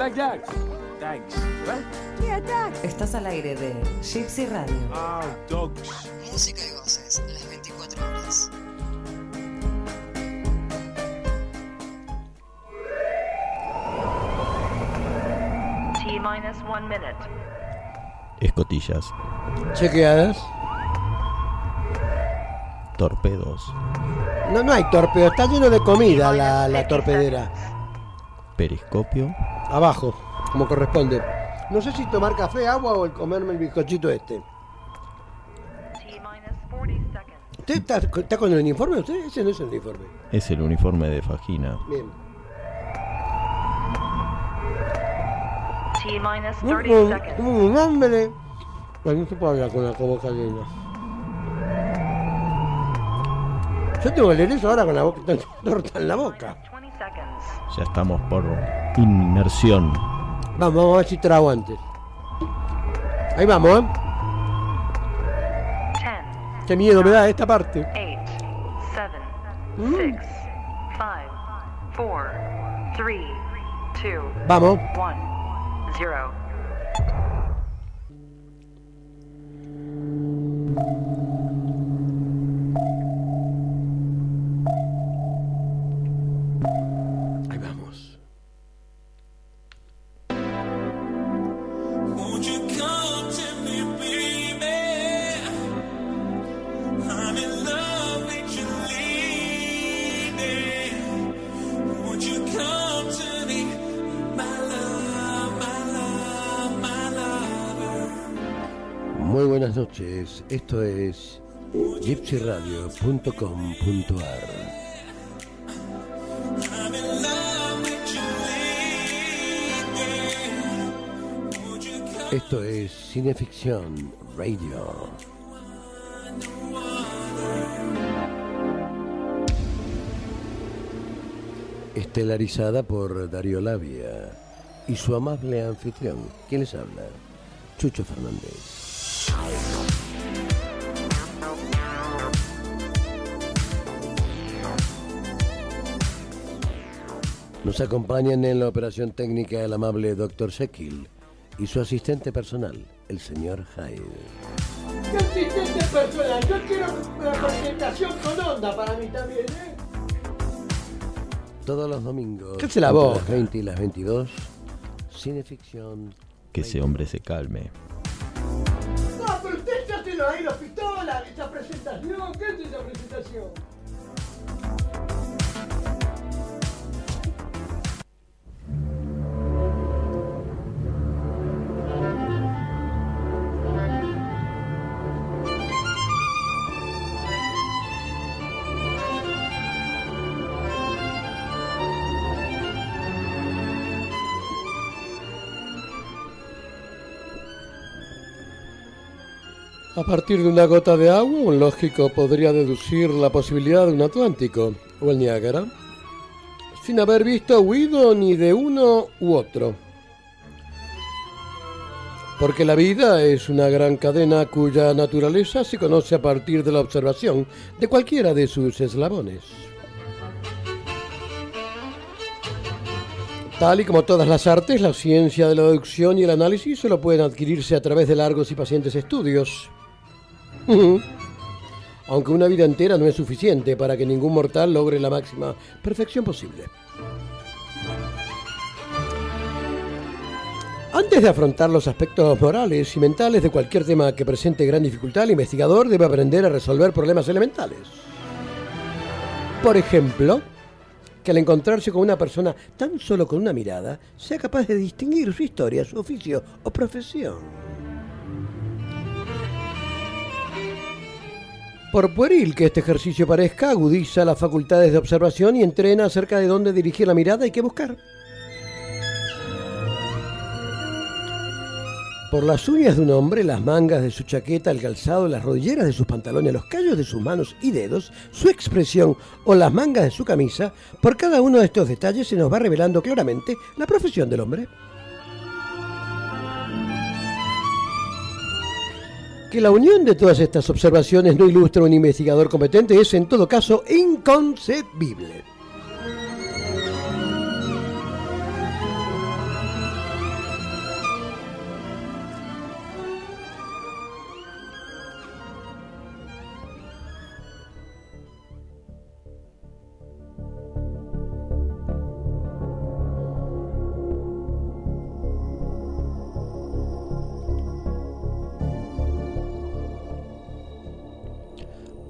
like that. Thanks. What? Yeah, thanks. Estás al aire de Gypsy Radio. Ah, dogs. Música y voces, las 24 horas. T minus one minute. Escotillas, Chequeadas. torpedos, No, no hay torpedo, está lleno de comida la, la torpedera. periscopio, Abajo, como corresponde. No sé si tomar café, agua o el comerme el bizcochito este. T minus 40 seconds. ¿Usted está, está con el uniforme? ¿Usted? Ese no es el uniforme. es el uniforme de Fagina. Bien. T minus Tengo 30 seconds. tengo un hambre. No se puede hablar con la boca llena. Yo tengo que leer eso ahora con la boca torta en la boca. 20 seconds. Ya estamos por inmersión. Vamos, vamos a ver si trago antes. Ahí vamos, ¿eh? 10, Qué miedo me da esta parte. 8, 7, Mm. 6, 5, 4, 3, 2, Vamos. Come? Esto es Cineficción Radio. Estelarizada por Darío Labia y su amable anfitrión. ¿Quién les habla? Chucho Fernández. Nos acompañan en la operación técnica el amable Dr. Sekil y su asistente personal, el señor Hyde. ¿Qué asistente personal? Yo quiero una presentación con onda para mí también, ¿eh? Todos los domingos. La boca. las 20 y las 22. Cineficción. Que ese hombre se calme. No, pero usted ya se lo ahí los pistolas, esa presentación. ¿Qué es esa presentación? A partir de una gota de agua, un lógico podría deducir la posibilidad de un Atlántico o el Niágara, sin haber visto huido ni de uno u otro. Porque la vida es una gran cadena cuya naturaleza se conoce a partir de la observación de cualquiera de sus eslabones. Tal y como todas las artes, la ciencia de la deducción y el análisis solo pueden adquirirse a través de largos y pacientes estudios. Aunque una vida entera no es suficiente para que ningún mortal logre la máxima perfección posible. Antes de afrontar los aspectos morales y mentales de cualquier tema que presente gran dificultad, el investigador debe aprender a resolver problemas elementales. Por ejemplo, que al encontrarse con una persona tan solo con una mirada, sea capaz de distinguir su historia, su oficio o profesión. Por pueril que este ejercicio parezca, agudiza las facultades de observación y entrena acerca de dónde dirigir la mirada y qué buscar. Por las uñas de un hombre, las mangas de su chaqueta, el calzado, las rodilleras de sus pantalones, los callos de sus manos y dedos, su expresión o las mangas de su camisa, por cada uno de estos detalles se nos va revelando claramente la profesión del hombre. Que la unión de todas estas observaciones no ilustra a un investigador competente es en todo caso inconcebible.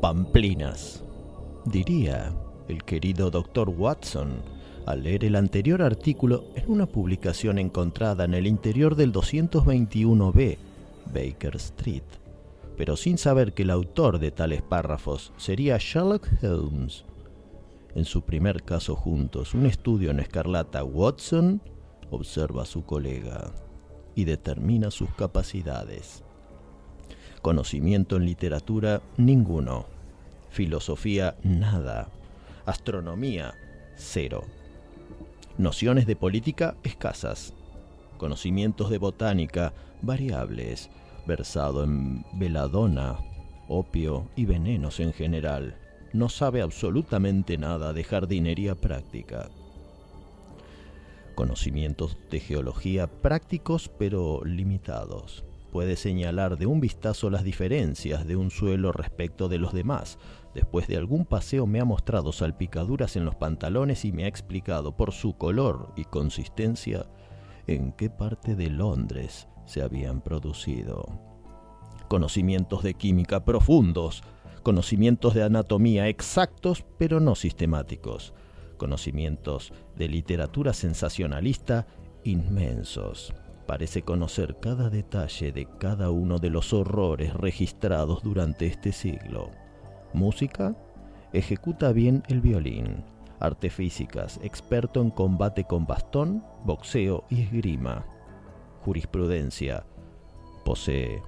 Pamplinas. Diría el querido Dr. Watson al leer el anterior artículo en una publicación encontrada en el interior del 221B Baker Street, pero sin saber que el autor de tales párrafos sería Sherlock Holmes. En su primer caso juntos, un estudio en escarlata, Watson observa a su colega y determina sus capacidades. Conocimiento en literatura, ninguno. Filosofía, nada. Astronomía, cero. Nociones de política, escasas. Conocimientos de botánica, variables. Versado en veladona, opio y venenos en general. No sabe absolutamente nada de jardinería práctica. Conocimientos de geología prácticos pero limitados puede señalar de un vistazo las diferencias de un suelo respecto de los demás. Después de algún paseo me ha mostrado salpicaduras en los pantalones y me ha explicado por su color y consistencia en qué parte de Londres se habían producido. Conocimientos de química profundos, conocimientos de anatomía exactos pero no sistemáticos, conocimientos de literatura sensacionalista inmensos parece conocer cada detalle de cada uno de los horrores registrados durante este siglo. Música, ejecuta bien el violín. Arte físicas, experto en combate con bastón, boxeo y esgrima. Jurisprudencia, posee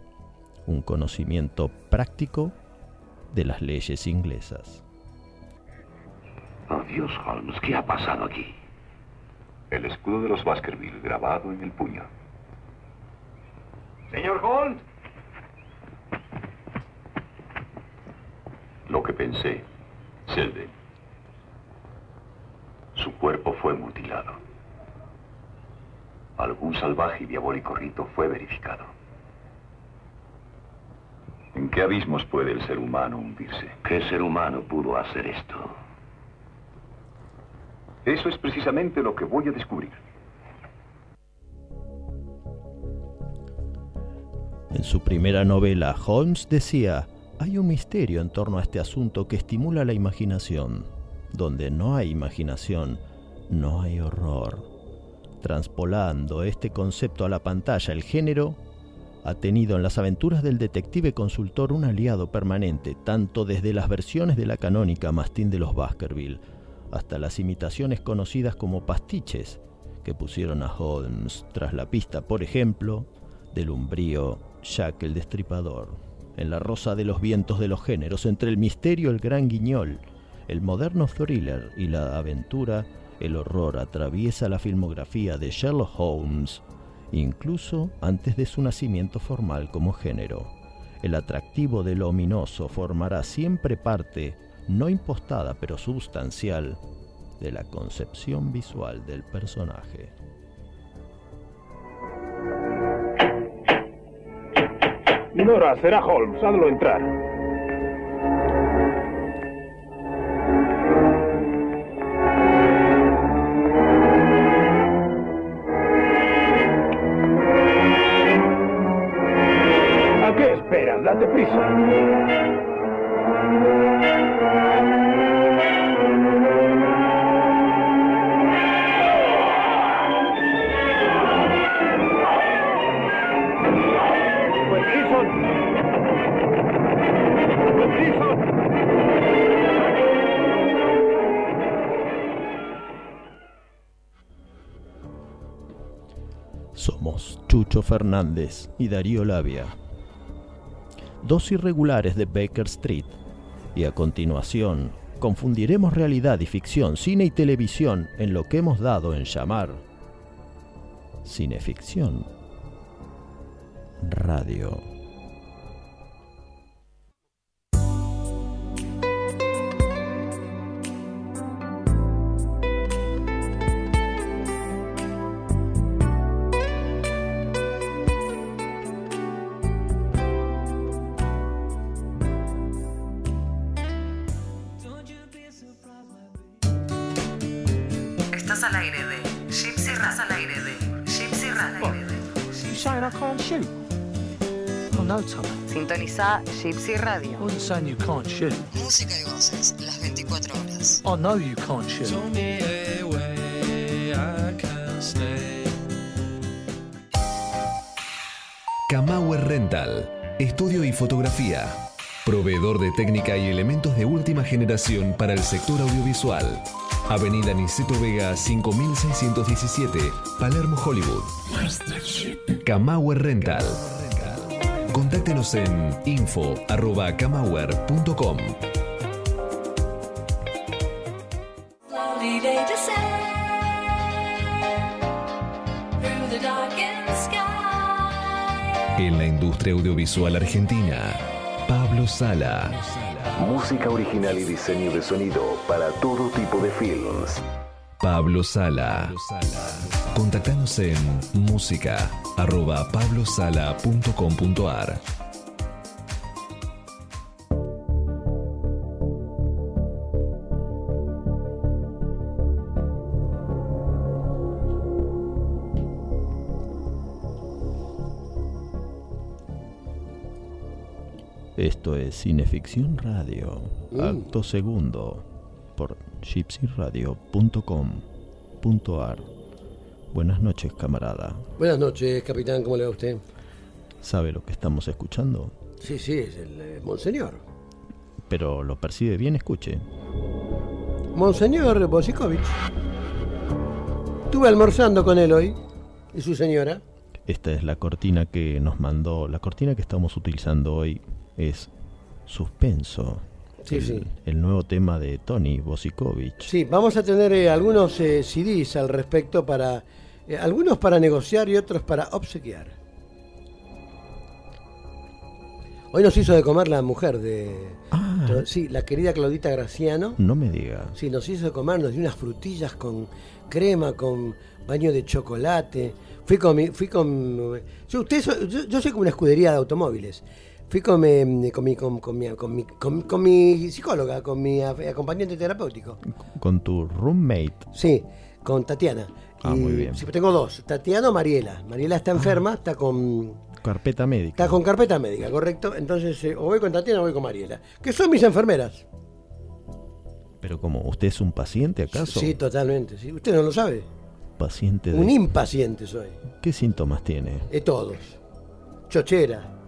un conocimiento práctico de las leyes inglesas. Dios, Holmes, ¿qué ha pasado aquí? El escudo de los Baskerville grabado en el puño. Señor Holmes. Lo que pensé, Selden. Su cuerpo fue mutilado. Algún salvaje y diabólico rito fue verificado. ¿En qué abismos puede el ser humano hundirse? ¿Qué ser humano pudo hacer esto? Eso es precisamente lo que voy a descubrir. En su primera novela, Holmes decía, hay un misterio en torno a este asunto que estimula la imaginación. Donde no hay imaginación, no hay horror. Transpolando este concepto a la pantalla, el género ha tenido en las aventuras del detective consultor un aliado permanente, tanto desde las versiones de la canónica Mastín de los Baskerville hasta las imitaciones conocidas como pastiches que pusieron a Holmes tras la pista, por ejemplo, del umbrío Jack el Destripador, en la rosa de los vientos de los géneros, entre el misterio, el gran guiñol, el moderno thriller y la aventura, el horror atraviesa la filmografía de Sherlock Holmes, incluso antes de su nacimiento formal como género. El atractivo de lo ominoso formará siempre parte, no impostada pero sustancial, de la concepción visual del personaje. Nora, será Holmes. Hazlo entrar. ¿A qué esperas? Date prisa. Chucho Fernández y Darío Labia, dos irregulares de Baker Street, y a continuación confundiremos realidad y ficción, cine y televisión en lo que hemos dado en llamar cineficción radio. Gypsy Radio. I wasn't saying you can't shoot. Música y voces las 24 horas. I know you can't shoot. Camauer Rental, estudio y fotografía. Proveedor de técnica y elementos de última generación para el sector audiovisual. Avenida Niceto Vega 5617, Palermo, Hollywood. Camauer Rental. Contáctenos en info.camauer.com. En la industria audiovisual argentina, Pablo Sala. Música original y diseño de sonido para todo tipo de films. Pablo Sala. Contactanos en música arroba pablosala.com.ar. Esto es Cineficción Radio, Mm. acto segundo, por gypsyradio.com.ar. Buenas noches, camarada. Buenas noches, capitán, ¿cómo le va a usted? ¿Sabe lo que estamos escuchando? Sí, sí, es el eh, Monseñor. Pero lo percibe bien, escuche. Monseñor Bosikovich. Estuve almorzando con él hoy y su señora. Esta es la cortina que nos mandó. La cortina que estamos utilizando hoy es Suspenso. Sí, el, sí. el nuevo tema de Tony Bosikovich. Sí, vamos a tener eh, algunos eh, CDs al respecto para... eh, algunos para negociar y otros para obsequiar. Hoy nos hizo de comer la mujer de... Ah. Sí, la querida Claudita Graciano. No me diga. Sí, nos hizo de comer, nos dio unas frutillas con crema, con baño de chocolate. Fui con mi... Fui con, yo, usted yo, yo soy como una escudería de automóviles. Fui con mi, con mi, con, con mi, con mi, con- mi psicóloga, con mi acompañante terapéutico. Con tu roommate. Sí, con Tatiana. Ah, muy bien. Sí, tengo dos, Tatiana o Mariela. Mariela está enferma, está con Carpeta médica. está con carpeta médica, ¿correcto? Entonces, eh, o voy con Tatiana o voy con Mariela. Que son mis enfermeras. Pero como, ¿usted es un paciente acaso? Sí, totalmente. ¿sí? Usted no lo sabe. Paciente de... Un impaciente soy. ¿Qué síntomas tiene? De todos. Chochera.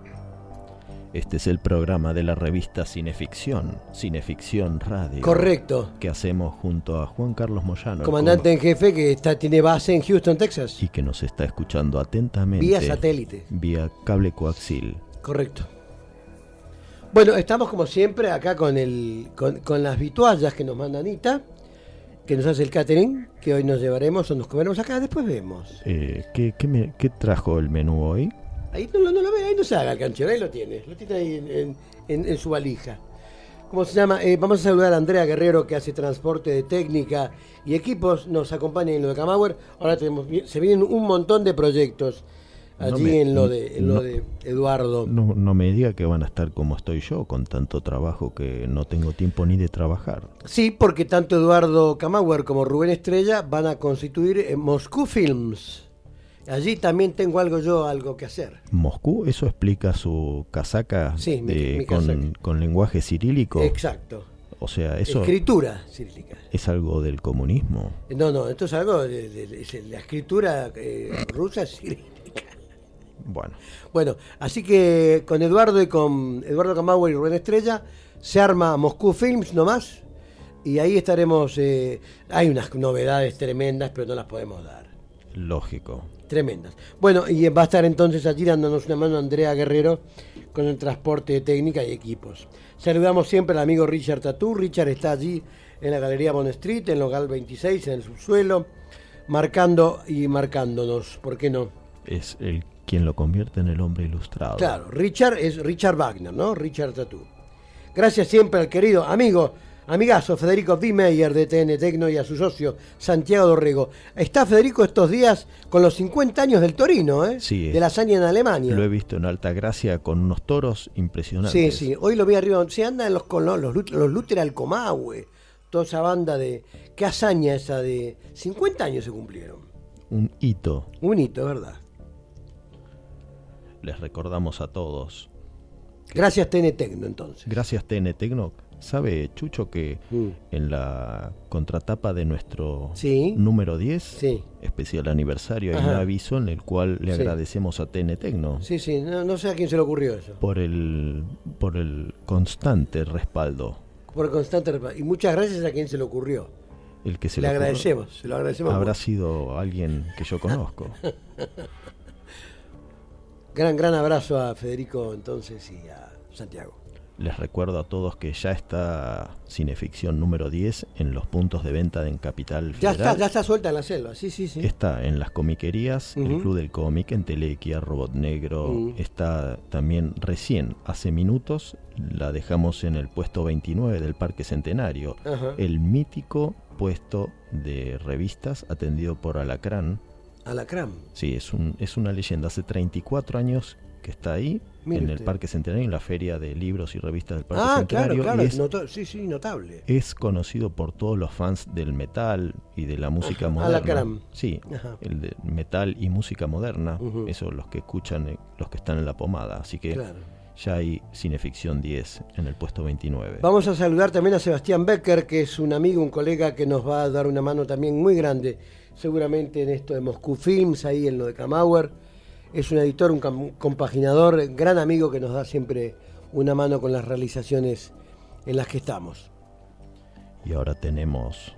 Este es el programa de la revista Cineficción, Cineficción Radio. Correcto. Que hacemos junto a Juan Carlos Moyano. Comandante en jefe que está, tiene base en Houston, Texas. y que nos está escuchando atentamente. Vía satélite. Vía cable coaxil. Correcto. Bueno, estamos como siempre acá con el con, con las vituallas que nos manda Anita, que nos hace el catering, que hoy nos llevaremos o nos comeremos acá, después vemos. Eh, ¿qué, qué me- qué trajo el menú hoy? Ahí no, lo- no lo ve, ahí no se haga el canchero, ahí lo tiene, lo tiene ahí en, en- en- en su valija. ¿Cómo se llama? Eh, vamos a saludar a Andrea Guerrero que hace transporte de técnica y equipos, nos acompaña en lo de Camauer. Ahora tenemos, se vienen un montón de proyectos No allí me- en lo de, en lo de Eduardo. No, no me diga que van a estar como estoy yo, con tanto trabajo que no tengo tiempo ni de trabajar. Sí, porque tanto Eduardo Camauer como Rubén Estrella van a constituir eh, Moscú Films. Allí también tengo algo yo, algo que hacer. Moscú, eso explica su casaca, Sí, mi- de- mi con, casaca. con lenguaje cirílico. Exacto. O sea, eso Escritura cirílica. es algo del comunismo. No, no, esto es algo de, de- de- es la escritura eh, rusa cirílica. Bueno, Bueno, así que con Eduardo y con Eduardo Camauer y Rubén Estrella se arma Moscú Films nomás y ahí estaremos. eh, hay unas novedades tremendas, pero no las podemos dar. lógico. Tremendas. Bueno, y va a estar entonces allí dándonos una mano Andrea Guerrero con el transporte de técnica y equipos. Saludamos siempre al amigo Richard Tatú. Richard está allí en la Galería Bond Street, en local 26, en el subsuelo, marcando y marcándonos. ¿Por qué no? Es el quien lo convierte en el hombre ilustrado. Claro, Richard es Richard Wagner, ¿no? Richard Tatú. Gracias siempre al querido amigo, amigazo Federico B. Meyer de TN Tecno y a su socio Santiago Dorrego. Está Federico estos días con los 50 años del Torino, ¿eh? Sí, de la hazaña en Alemania. Lo he visto en Alta Gracia con unos toros Sí, impresionantes. sí, hoy lo vi arriba. Se anda en los, con los, los, los Luther Alcomahue, toda esa banda de. Qué hazaña esa de. 50 años se cumplieron. Un hito. Un hito, ¿verdad? Les recordamos a todos Gracias TN Tecno entonces. Gracias TN Tecno. ¿Sabe, Chucho, que Mm. en la contratapa de nuestro Sí. número 10, Sí. especial aniversario, hay un aviso en el cual le Sí. agradecemos a TN Tecno Sí, sí, no, no sé a quién se le ocurrió eso. por el, por el constante respaldo. Por constante repa- Y muchas gracias a quien se le ocurrió. El que se le agradecemos, se lo agradecemos. Habrá mucho. sido alguien que yo conozco. Gran, gran abrazo a Federico entonces y a Santiago. Les recuerdo a todos que ya está Cineficción número 10 en los puntos de venta en Capital Ya Federal. está, ya está suelta en la selva, sí, sí, sí. Está en las comiquerías, el. Club del Cómic, en Telequia, Robot Negro. Está también recién, hace minutos, la dejamos en el puesto 29 del Parque Centenario. El mítico puesto de revistas atendido por Alacrán. Alacrán. Sí, es, un, es una leyenda. Hace 34 años que está ahí, Mire en el. Parque Centenario, en la feria de libros y revistas del Parque Ah, claro, Centenario. claro. y es, sí, sí, notable. es conocido por todos los fans del metal y de la música Ajá, moderna. Alacrán. Sí, Ajá. el de metal y música moderna. Eso los que escuchan, eh, los que están en la pomada. Así que Claro. ya hay Cineficción 10 en el puesto 29. Vamos a saludar también a Sebastián Becker, que es un amigo, un colega que nos va a dar una mano también muy grande, seguramente en esto de Moscú Films, ahí en lo de Camauer. Es un editor, un compaginador, gran amigo que nos da siempre una mano con las realizaciones en las que estamos. Y ahora tenemos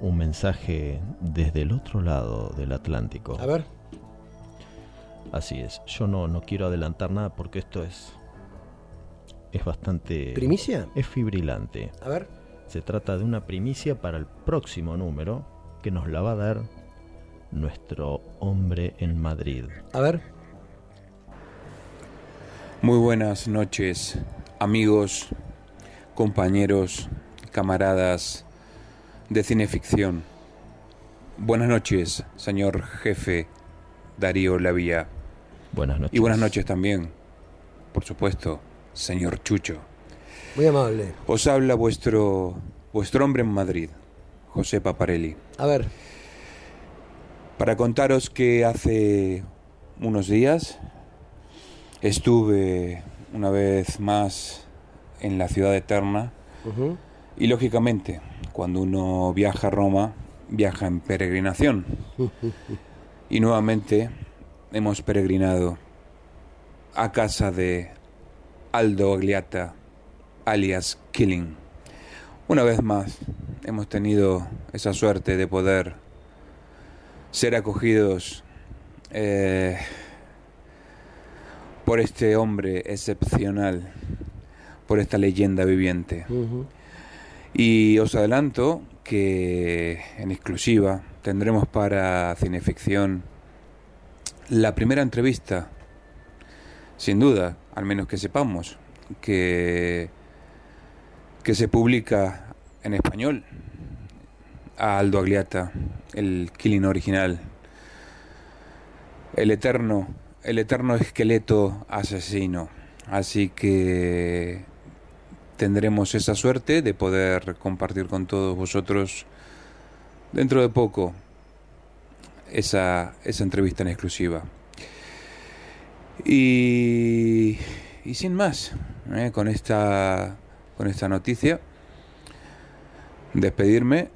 un mensaje desde el otro lado del Atlántico. A ver. Así es. Yo no, no quiero adelantar nada porque esto es. Es bastante. ¿Primicia? Es fibrilante. A ver. Se trata de una primicia para el próximo número que nos la va a dar nuestro hombre en Madrid. A ver. Muy buenas noches, amigos, compañeros, camaradas de cineficción. Buenas noches, señor jefe Darío Lavía. Buenas noches. Y buenas noches también, por supuesto, señor Chucho. Muy amable. Os habla vuestro vuestro hombre en Madrid, José Paparelli. A ver. Para contaros que hace unos días estuve una vez más en la ciudad eterna. Y lógicamente cuando uno viaja a Roma viaja en peregrinación. Y nuevamente hemos peregrinado a casa de Aldo Agliata alias Killing. Una vez más hemos tenido esa suerte de poder ser acogidos eh, por este hombre excepcional, por esta leyenda viviente. Y os adelanto que en exclusiva tendremos para Cineficción la primera entrevista, sin duda, al menos que sepamos, que, que se publica en español a Aldo Agliata, el Killing original, el eterno, el eterno esqueleto asesino. Así que tendremos esa suerte de poder compartir con todos vosotros dentro de poco esa, esa entrevista en exclusiva. Y, sin más, ¿eh? con, esta, con esta noticia, despedirme,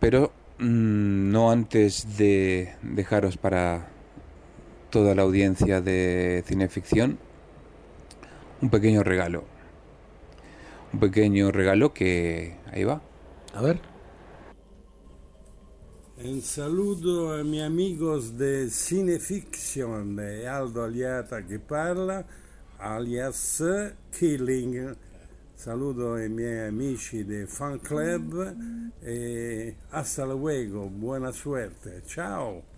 pero mm, no antes de dejaros para toda la audiencia de cineficción un pequeño regalo. Un pequeño regalo que ahí va. A ver. Un saludo a mis amigos de Cinefiction, de Aldo Aliata que parla, alias Killing. Saludo ai miei amici del fan club e hasta luego, buena suerte, ciao.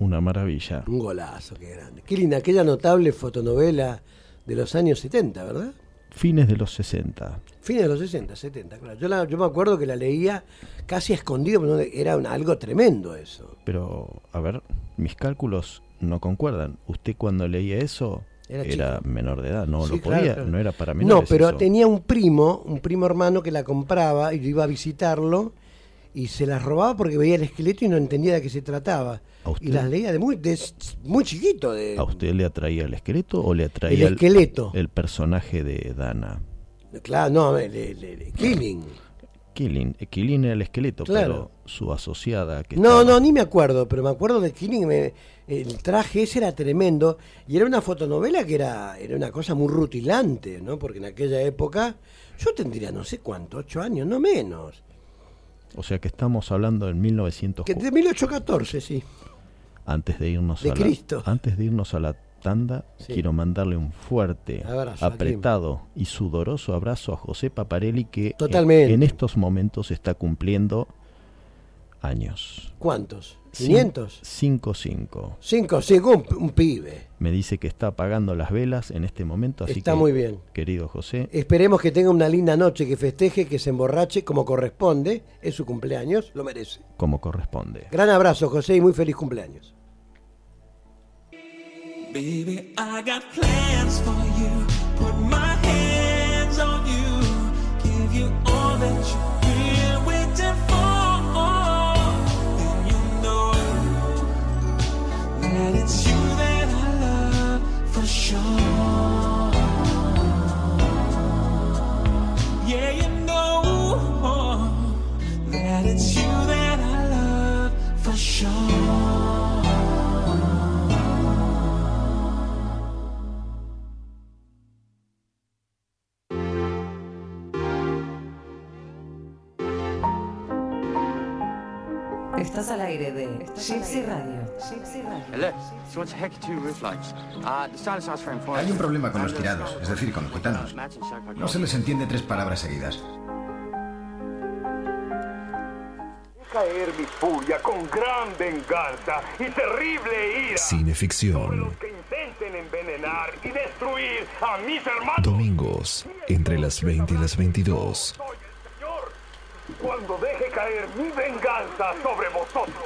Una maravilla. Un golazo, qué grande. Qué linda, aquella notable fotonovela de los años 70, ¿verdad? Fines de los 60. Fines de los 60, 70, claro. Yo, la- yo me acuerdo que la leía casi escondido, pero no- era un- algo tremendo eso. Pero, a ver, mis cálculos no concuerdan. Usted cuando leía eso Era menor de edad, no Sí, lo podía, claro. no era para No, menores. pero eso. tenía un primo, un primo hermano que la compraba y yo iba a visitarlo y se las robaba porque veía el esqueleto y no entendía de qué se trataba. Y las leía de muy, de muy chiquito. De, ¿A usted le atraía el esqueleto o le atraía El esqueleto. el personaje de Dana? Claro, no, el, Killing. Killing. eh, Killing era el esqueleto, Claro. pero su asociada que No, estaba- no, ni me acuerdo, pero me acuerdo de Killing. me- el traje ese era tremendo y era una fotonovela que era, era una cosa muy rutilante, ¿no? Porque en aquella época yo tendría no sé cuánto, ocho años, no menos. O sea que estamos hablando 1900 Que de 1814, sí. Antes de irnos De a Cristo. la antes de irnos a la tanda, Sí. quiero mandarle un fuerte, Abrazo, apretado y sudoroso abrazo a José Paparelli que en- Totalmente. En, estos momentos está cumpliendo años. ¿Cuántos? Cin- ¿500? Cinco, cinco. Cinco, cinco, un, un pibe. Me dice que está apagando las velas en este momento, así Está que, muy bien. Querido José, Esperemos que tenga una linda noche, que festeje, que se emborrache como corresponde. Es su cumpleaños, lo merece. como corresponde. Gran abrazo, José, y muy feliz cumpleaños. Baby, I got plans for you. Estás al aire de Gypsy Radio. Information. Hay un problema con los tirados, es decir, con los gitanos. No se les entiende tres palabras seguidas. Caer mi furia con gran venganza y terrible ira. Cineficción. Que intenten envenenar y destruir a mis hermanos. Domingos, entre las 20 y las 22. Cuando deje caer mi venganza sobre vosotros.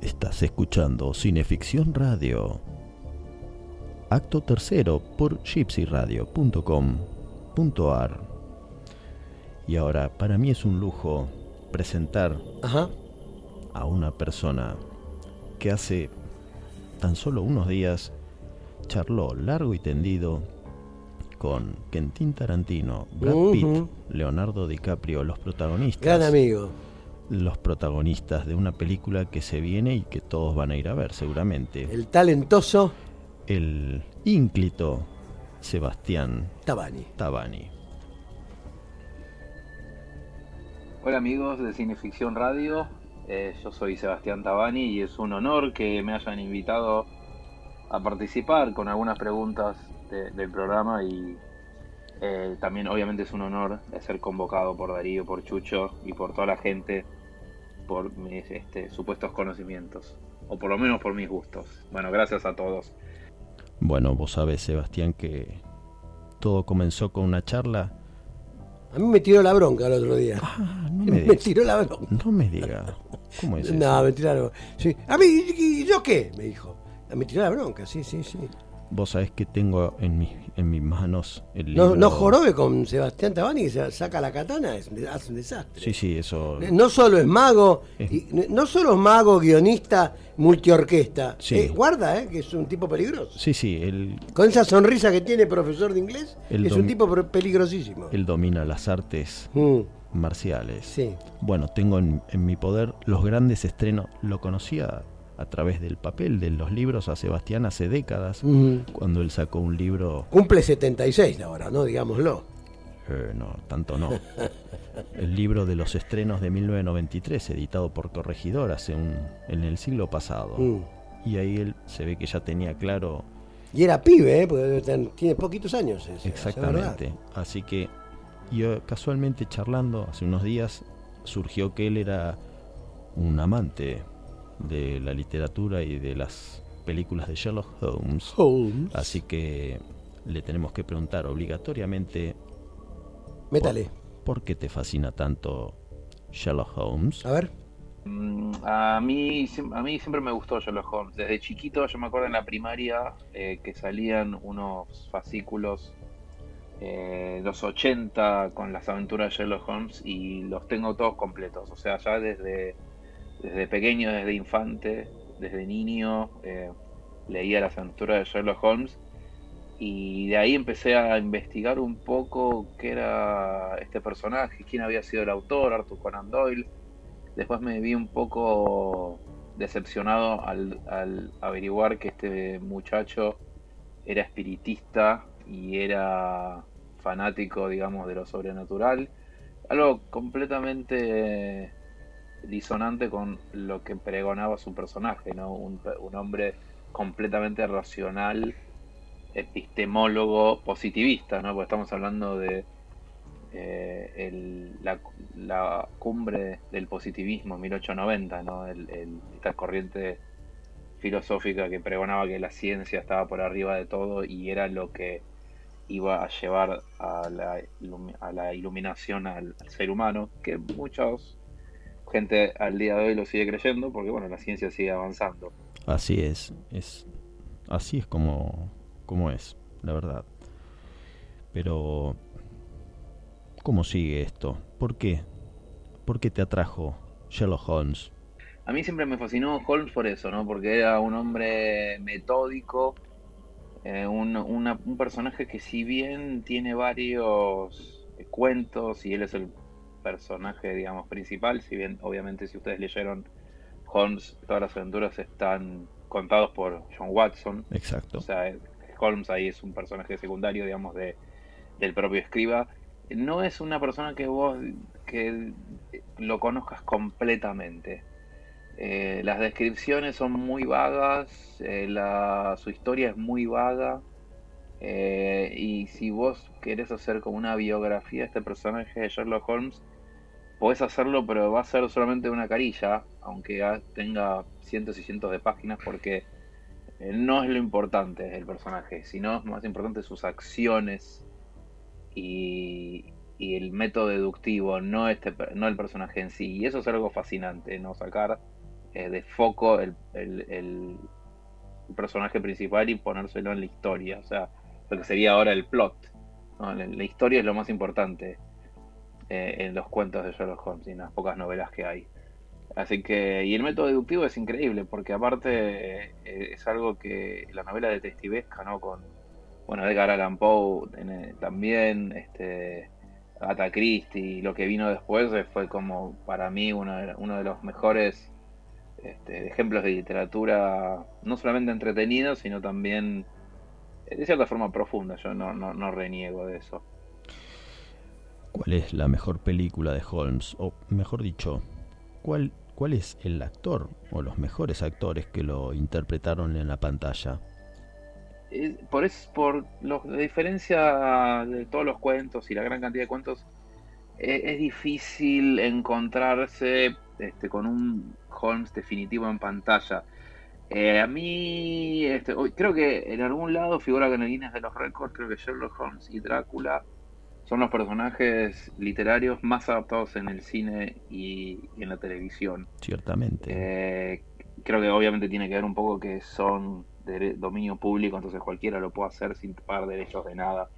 Estás escuchando Cineficción Radio. Acto tercero por gypsyradio.com.ar. Y ahora, para mí es un lujo presentar Ajá. a una persona que hace tan solo unos días charló largo y tendido con Quentin Tarantino, Brad Pitt. Leonardo DiCaprio, los protagonistas Gran amigo. los protagonistas de una película que se viene y que todos van a ir a ver seguramente. El talentoso El ínclito Sebastián Tabani. Tabani. Hola amigos de Cineficción Radio, Eh, yo soy Sebastián Tabani y es un honor que me hayan invitado a participar con algunas preguntas de- del programa y eh, también obviamente es un honor ser convocado por Darío, por Chucho y por toda la gente por mis este, supuestos conocimientos, o por lo menos por mis gustos. Bueno, gracias a todos. Bueno, vos sabés, Sebastián, que todo comenzó con una charla. A mí me tiró la bronca el otro día. Ah, no me me, digas. tiró la bronca. No me diga. ¿Cómo es eso? No, me tiraron. Sí. A mí, ¿y yo qué? Me dijo. Me tiró la bronca, sí, sí, sí. Vos sabés que tengo en, mi- en mis manos el No, libro. no jorobe con Sebastián Tabani que se saca la katana, es, hace un desastre. Sí, sí, eso. No solo es mago, y no solo es mago, guionista, multiorquesta. Sí. Eh, guarda, eh, que es un tipo peligroso. Sí, sí, él, Con esa sonrisa que tiene profesor de inglés, El es un tipo peligrosísimo. él domina las artes Mm. Marciales. Sí. Bueno, tengo en, en mi poder los grandes estrenos. Lo conocía a través del papel de los libros a Sebastián hace décadas, cuando él sacó un libro. Cumple 76 ahora, ¿no? Digámoslo. Eh, no, tanto no. El libro de los estrenos de 1993, editado por Corregidor hace un, en el siglo pasado. Mm. Y ahí él se ve que ya tenía claro Y era pibe, ¿eh? Porque tiene poquitos años. ese. Exactamente. Así que yo casualmente charlando hace unos días surgió que él era un amante de la literatura y de las películas de Sherlock Holmes. Holmes. Así que le tenemos que preguntar obligatoriamente Métale. ¿por, por qué te fascina tanto Sherlock Holmes? A ver. Mm, A mí, siem- a mí siempre me gustó Sherlock Holmes. Desde chiquito, yo me acuerdo en la primaria eh, que salían unos fascículos eh, los 80 con las aventuras de Sherlock Holmes y los tengo todos completos. O sea, ya desde, desde pequeño, desde infante, desde niño, eh, leía las aventuras de Sherlock Holmes y de ahí empecé a investigar un poco qué era este personaje, quién había sido el autor, Arthur Conan Doyle. Después me vi un poco decepcionado al, al averiguar que este muchacho era espiritista y era fanático, digamos, de lo sobrenatural. Algo completamente disonante con lo que pregonaba su personaje, ¿no? Un, hombre completamente racional, epistemólogo, positivista, ¿no? Porque estamos hablando de eh, la cumbre del positivismo, 1890, ¿no? El- el- esta corriente filosófica que pregonaba que la ciencia estaba por arriba de todo y era lo que iba a llevar a la, a la iluminación al, al ser humano, que muchos gente al día de hoy lo sigue creyendo porque bueno, la ciencia sigue avanzando. Así es, es así es como, como es, la verdad. Pero ¿cómo sigue esto? ¿Por qué? ¿Por qué te atrajo Sherlock Holmes? A mí siempre me fascinó Holmes por eso, ¿no? Porque era un hombre metódico, eh, un, una- un personaje que si bien tiene varios eh, cuentos y él es el personaje, digamos, principal, si bien obviamente si ustedes leyeron Holmes, todas las aventuras están contados por John Watson. Exacto. O sea, Holmes ahí es un personaje secundario, digamos, de, del propio escriba. No es una persona que vos que lo conozcas completamente. Eh, las descripciones son muy vagas, eh, la- su historia es muy vaga. eh, y si vos querés hacer como una biografía de este personaje de Sherlock Holmes, podés hacerlo, pero va a ser solamente una carilla, aunque tenga cientos y cientos de páginas, porque no es lo importante el personaje, sino más importante sus acciones y, y el método deductivo, no, este, no el personaje en sí. Y eso es algo fascinante, ¿no? Sacar eh, de foco el, el- personaje principal y ponérselo en la historia, o sea, lo que sería ahora el plot. La, historia es lo más importante eh, en los cuentos de Sherlock Holmes y en las pocas novelas que hay. Así que, y el método deductivo es increíble, porque aparte eh, es algo que la novela detectivesca, ¿no? Con, bueno, Edgar Allan Poe eh, también, este, Agatha Christie, y lo que vino después fue como para mí uno de, uno de los mejores este, ejemplos de literatura, no solamente entretenida, sino también eh, de cierta forma profunda. Yo no, no, no reniego de eso. ¿Cuál es la mejor película de Holmes? O mejor dicho, ¿cuál, cuál es el actor o los mejores actores que lo interpretaron en la pantalla? Eh, por es por lo- la diferencia de todos los cuentos y la gran cantidad de cuentos eh, es difícil encontrarse este, con un Holmes definitivo en pantalla Eh, a mí este, creo que en algún lado figura que en el Guinness de los récords creo que Sherlock Holmes y Drácula son los personajes literarios más adaptados en el cine y, y en la televisión Ciertamente. eh, creo que obviamente tiene que ver un poco que son de dominio público, entonces cualquiera lo puede hacer sin pagar derechos de nada.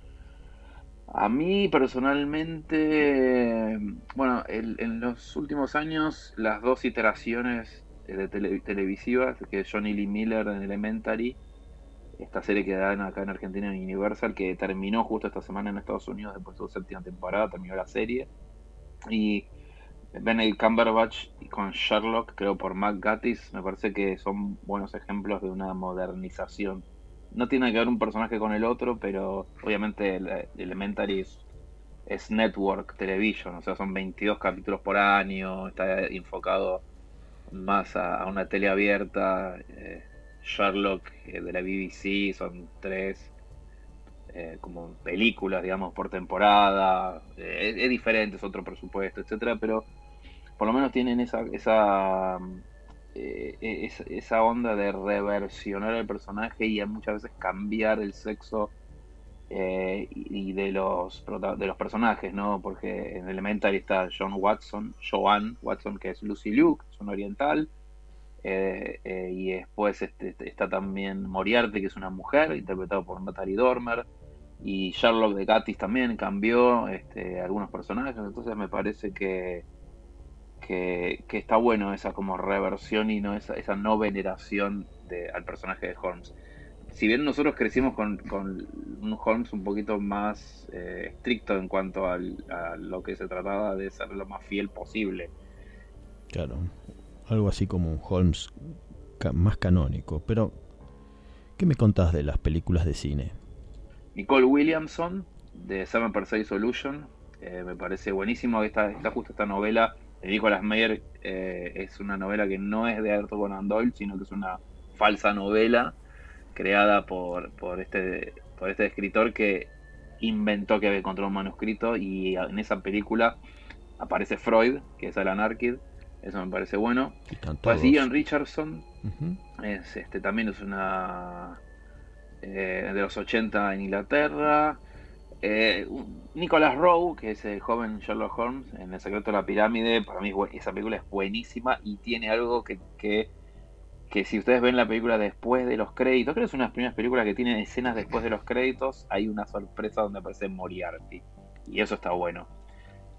A mí personalmente, bueno, en los últimos años las dos iteraciones de tele- televisivas, que Johnny Lee Miller en Elementary, esta serie que dan acá en Argentina en Universal, que terminó justo esta semana en Estados Unidos después de su séptima temporada, terminó la serie. Y Benedict Cumberbatch con Sherlock, creo por Matt Gatiss, me parece que son buenos ejemplos de una modernización. No tiene que ver un personaje con el otro, pero obviamente el, el Elementary es, network television, o sea, son 22 capítulos por año, está enfocado más a, una tele abierta. eh, Sherlock eh, de la BBC son tres eh, como películas, digamos, por temporada. Eh, es, es diferente, es otro presupuesto, etcétera, pero por lo menos tienen esa esa, eh, esa esa onda de reversionar el personaje y muchas veces cambiar el sexo eh, y de los de los personajes, ¿no? Porque en Elementary está John Watson, Joan Watson, que es Lucy Liu, que es un oriental, eh, y después este, está también Moriarty, que es una mujer, interpretado por Natalie Dormer, y Sherlock de Gatis también cambió este, algunos personajes, entonces me parece que, que, que está bueno esa como reversión y no esa, esa no veneración de, al personaje de Holmes. Si bien nosotros crecimos con, con un Holmes un poquito más eh, estricto en cuanto al- a lo que se trataba de ser lo más fiel posible, Claro, algo así como un Holmes ca- más canónico. Pero, ¿qué me contás de las películas de cine? Nicole Williamson de Seven Per Solution eh, me parece buenísimo esta, esta justo esta novela de Nicolas Meyer eh, es una novela que no es de Arthur Conan Doyle sino que es una falsa novela creada por, por este por este escritor que inventó que había encontrado un manuscrito y en esa película aparece Freud que es Alan Arkin eso me parece bueno pues. Ian Richardson es, este, también es una eh, de los 80 en Inglaterra. Eh, Nicholas Rowe, que es el joven Sherlock Holmes en El secreto de la pirámide, para mí esa película es buenísima y tiene algo que, que, que si ustedes ven la película después de los créditos, creo que es una de las primeras películas que tienen escenas después de los créditos, hay una sorpresa donde aparece Moriarty y eso está bueno.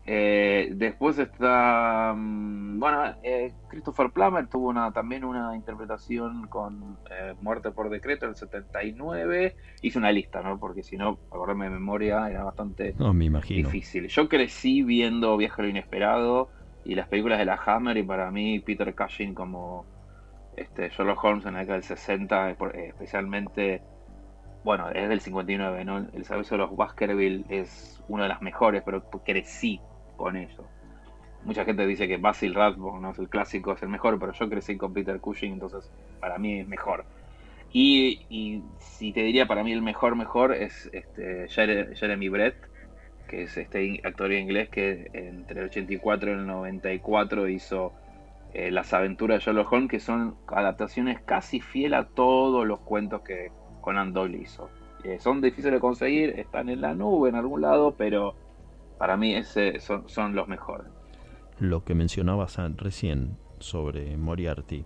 Eh, después está, mm, bueno, eh, Christopher Plummer tuvo una, también una interpretación con eh, Muerte por Decreto del 79. Hice una lista, ¿no? Porque si no, acordarme de memoria era bastante No, me imagino. difícil. Yo crecí viendo Viaje a lo Inesperado y las películas de la Hammer y para mí Peter Cushing como este, Sherlock Holmes en la década del 60, eh, por- eh, especialmente, bueno, es del 59, ¿no? El servicio de los Baskerville es una de las mejores, pero crecí con eso. Mucha gente dice que Basil Rathbone, ¿no? es el clásico, es el mejor, pero yo crecí con Peter Cushing, entonces para mí es mejor. Y, y si te diría para mí el mejor, mejor es este, Jere- Jeremy Brett, que es este actor inglés que entre el 84 y el 94 hizo eh, Las aventuras de Sherlock Holmes, que son adaptaciones casi fiel a todos los cuentos que Conan Doyle hizo. Eh, son difíciles de conseguir, están en la nube en algún lado, pero para mí ese son, son los mejores. Lo que mencionabas recién sobre Moriarty,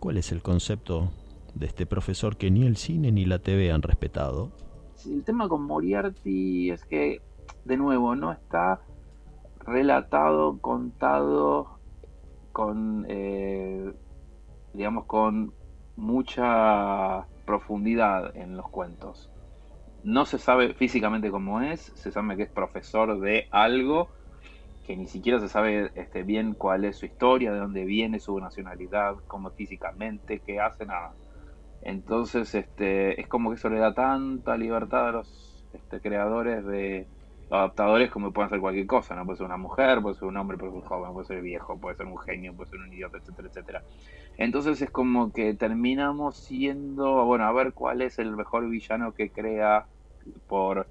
¿cuál es el concepto de este profesor que ni el cine ni la TV han respetado? Sí, el tema con Moriarty es que, de nuevo, no está relatado, contado con, eh, digamos, con mucha profundidad en los cuentos. No se sabe físicamente cómo es, se sabe que es profesor de algo, que ni siquiera se sabe este, bien cuál es su historia, de dónde viene su nacionalidad, cómo físicamente, qué hace, nada. Entonces, este, es como que eso le da tanta libertad a los este, creadores de adaptadores como pueden ser cualquier cosa, ¿no? Puede ser una mujer, puede ser un hombre, puede ser un joven, puede ser viejo, puede ser un genio, puede ser un idiota, etcétera, etcétera. Entonces es como que terminamos siendo, bueno, a ver cuál es el mejor villano que crea por,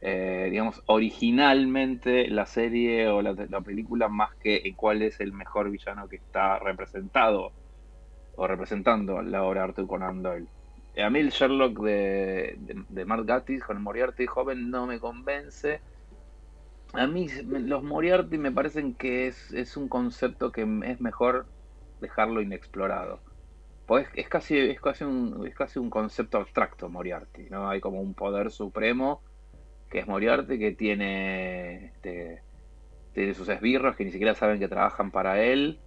eh, digamos, originalmente la serie o la, la película más que cuál es el mejor villano que está representado o representando la obra de Arthur Conan Doyle. Eh, A mí el Sherlock de, de, Mark Gatiss con Moriarty joven no me convence. A mí los Moriarty me parecen que es, es un concepto que es mejor dejarlo inexplorado. Pues es casi, es casi un, es casi un concepto abstracto Moriarty, ¿no? Hay como un poder supremo que es Moriarty, que tiene, este, tiene sus esbirros que ni siquiera saben que trabajan para él.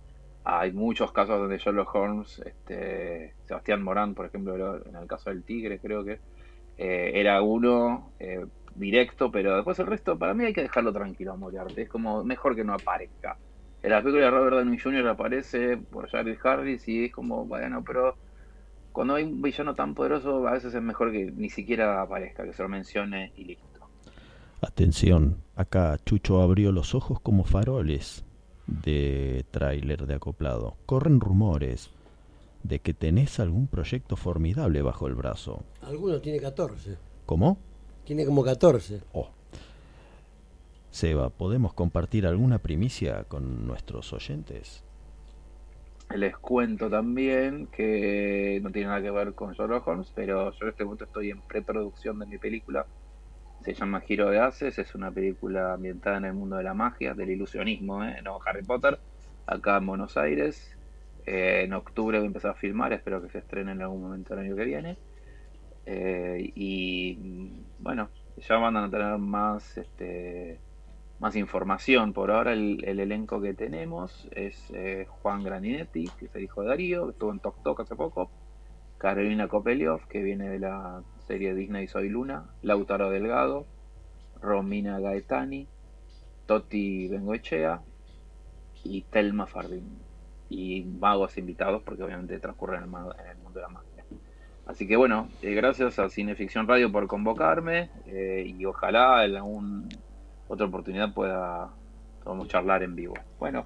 Hay muchos casos donde Sherlock Holmes, este, Sebastián Morán, por ejemplo, lo- en el caso del Tigre, creo que eh, era uno eh, directo, pero después el resto, para mí hay que dejarlo tranquilo a Moriarty. Es como mejor que no aparezca. En la película de Robert Downey Jr. aparece por Jared Harris y es como, bueno, pero cuando hay un villano tan poderoso, a veces es mejor que ni siquiera aparezca, que se lo mencione y listo. Atención, acá Chucho abrió los ojos como faroles de tráiler de acoplado. Corren rumores de que tenés algún proyecto formidable bajo el brazo. Alguno tiene 14. ¿Cómo? Tiene como 14. Seba, ¿podemos compartir alguna primicia con nuestros oyentes? Les cuento también que no tiene nada que ver con Sherlock Holmes, pero yo en este momento estoy en preproducción de mi película se llama Giro de Haces, es una película ambientada en el mundo de la magia, del ilusionismo, ¿eh? no Harry Potter, acá en Buenos Aires. Eh, en octubre voy a empezar a filmar, espero que se estrene en algún momento el año que viene. Eh, y bueno, ya van a tener más este más información. Por ahora el, el elenco que tenemos es eh, Juan Graninetti, que es el hijo de Darío, que estuvo en Tok Tok hace poco. Carolina Kopeliov, que viene de la serie Disney Soy Luna. Lautaro Delgado. Romina Gaetani. Toti Bengoechea. Y Telma Fardín. Y magos invitados, porque obviamente transcurre en el, ma- en el mundo de la magia. Así que bueno, eh, gracias a Cineficción Radio por convocarme eh, y ojalá en algún otra oportunidad pueda podamos charlar en vivo. Bueno,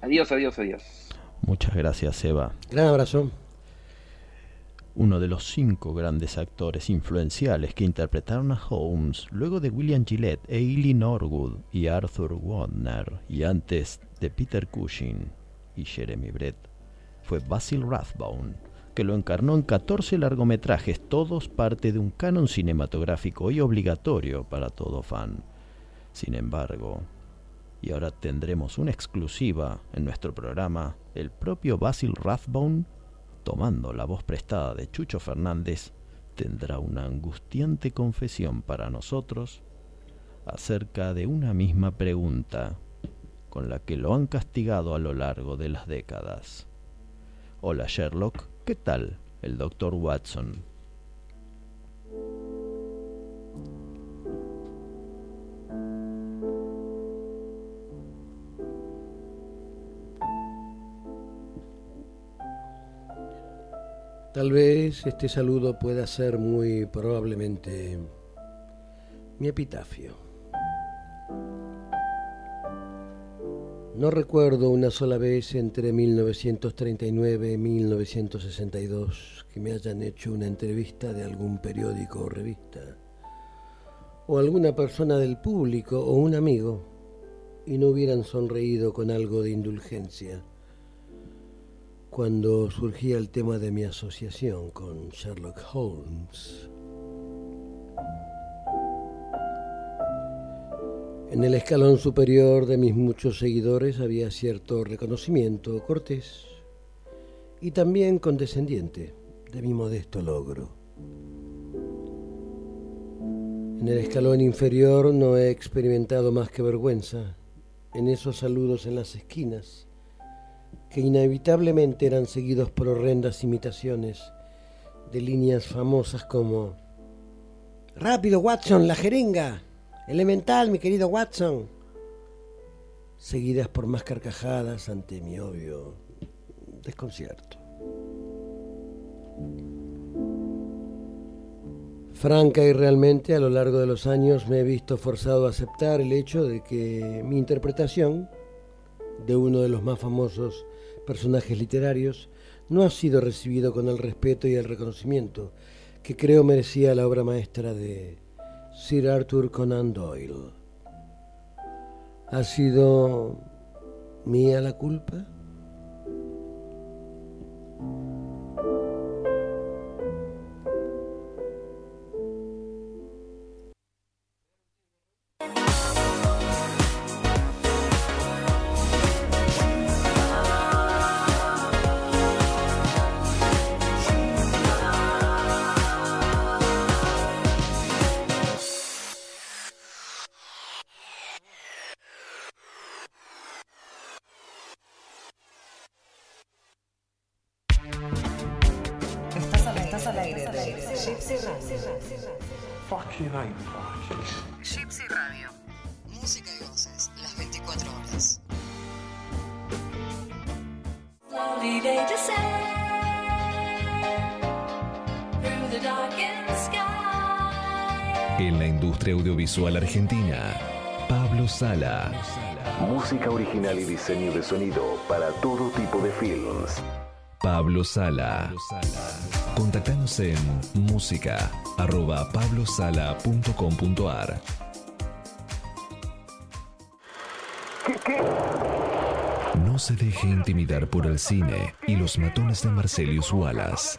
adiós, adiós, adiós. Muchas gracias, Eva. Gran abrazo. Uno de los cinco grandes actores influenciales que interpretaron a Holmes luego de William Gillette, Eileen Norwood y Arthur Wadner, y antes de Peter Cushing y Jeremy Brett, fue Basil Rathbone, que lo encarnó en 14 largometrajes, todos parte de un canon cinematográfico y obligatorio para todo fan. Sin embargo, y ahora tendremos una exclusiva en nuestro programa, el propio Basil Rathbone, tomando la voz prestada de Chucho Fernández, tendrá una angustiante confesión para nosotros acerca de una misma pregunta con la que lo han castigado a lo largo de las décadas. Hola Sherlock, ¿qué tal el doctor Watson? Tal vez este saludo pueda ser muy probablemente mi epitafio. No recuerdo una sola vez entre 1939 y 1962 que me hayan hecho una entrevista de algún periódico o revista, o alguna persona del público o un amigo, y no hubieran sonreído con algo de indulgencia cuando surgía el tema de mi asociación con Sherlock Holmes. En el escalón superior de mis muchos seguidores había cierto reconocimiento cortés y también condescendiente de mi modesto logro. En el escalón inferior no he experimentado más que vergüenza en esos saludos en las esquinas que inevitablemente eran seguidos por horrendas imitaciones de líneas famosas como Rápido, Watson, la jeringa. Elemental, mi querido Watson. Seguidas por más carcajadas ante mi obvio desconcierto. Franca y realmente a lo largo de los años me he visto forzado a aceptar el hecho de que mi interpretación de uno de los más famosos personajes literarios no ha sido recibido con el respeto y el reconocimiento que creo merecía la obra maestra de Sir Arthur Conan Doyle. ¿Ha sido mía la culpa? En la industria audiovisual argentina, Pablo Sala. Música original y diseño de sonido para todo tipo de films. Pablo Sala. Contactanos en música arroba pablosala.com.ar. No se deje intimidar por el cine y los matones de Marcelius Wallace.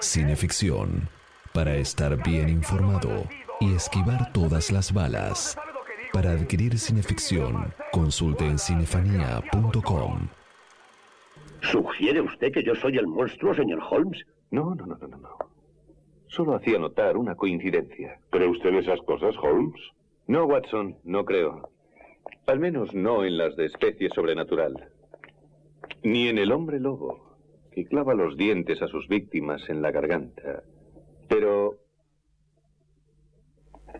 Cineficción. Para estar bien informado y esquivar todas las balas. Para adquirir cineficción, consulte en cinefanía.com. ¿Sugiere usted que yo soy el monstruo, señor Holmes? No, no, no, no, no. Solo hacía notar una coincidencia. ¿Cree usted en esas cosas, Holmes? No, Watson, no creo. Al menos no en las de especie sobrenatural. Ni en el hombre lobo, que clava los dientes a sus víctimas en la garganta. Pero...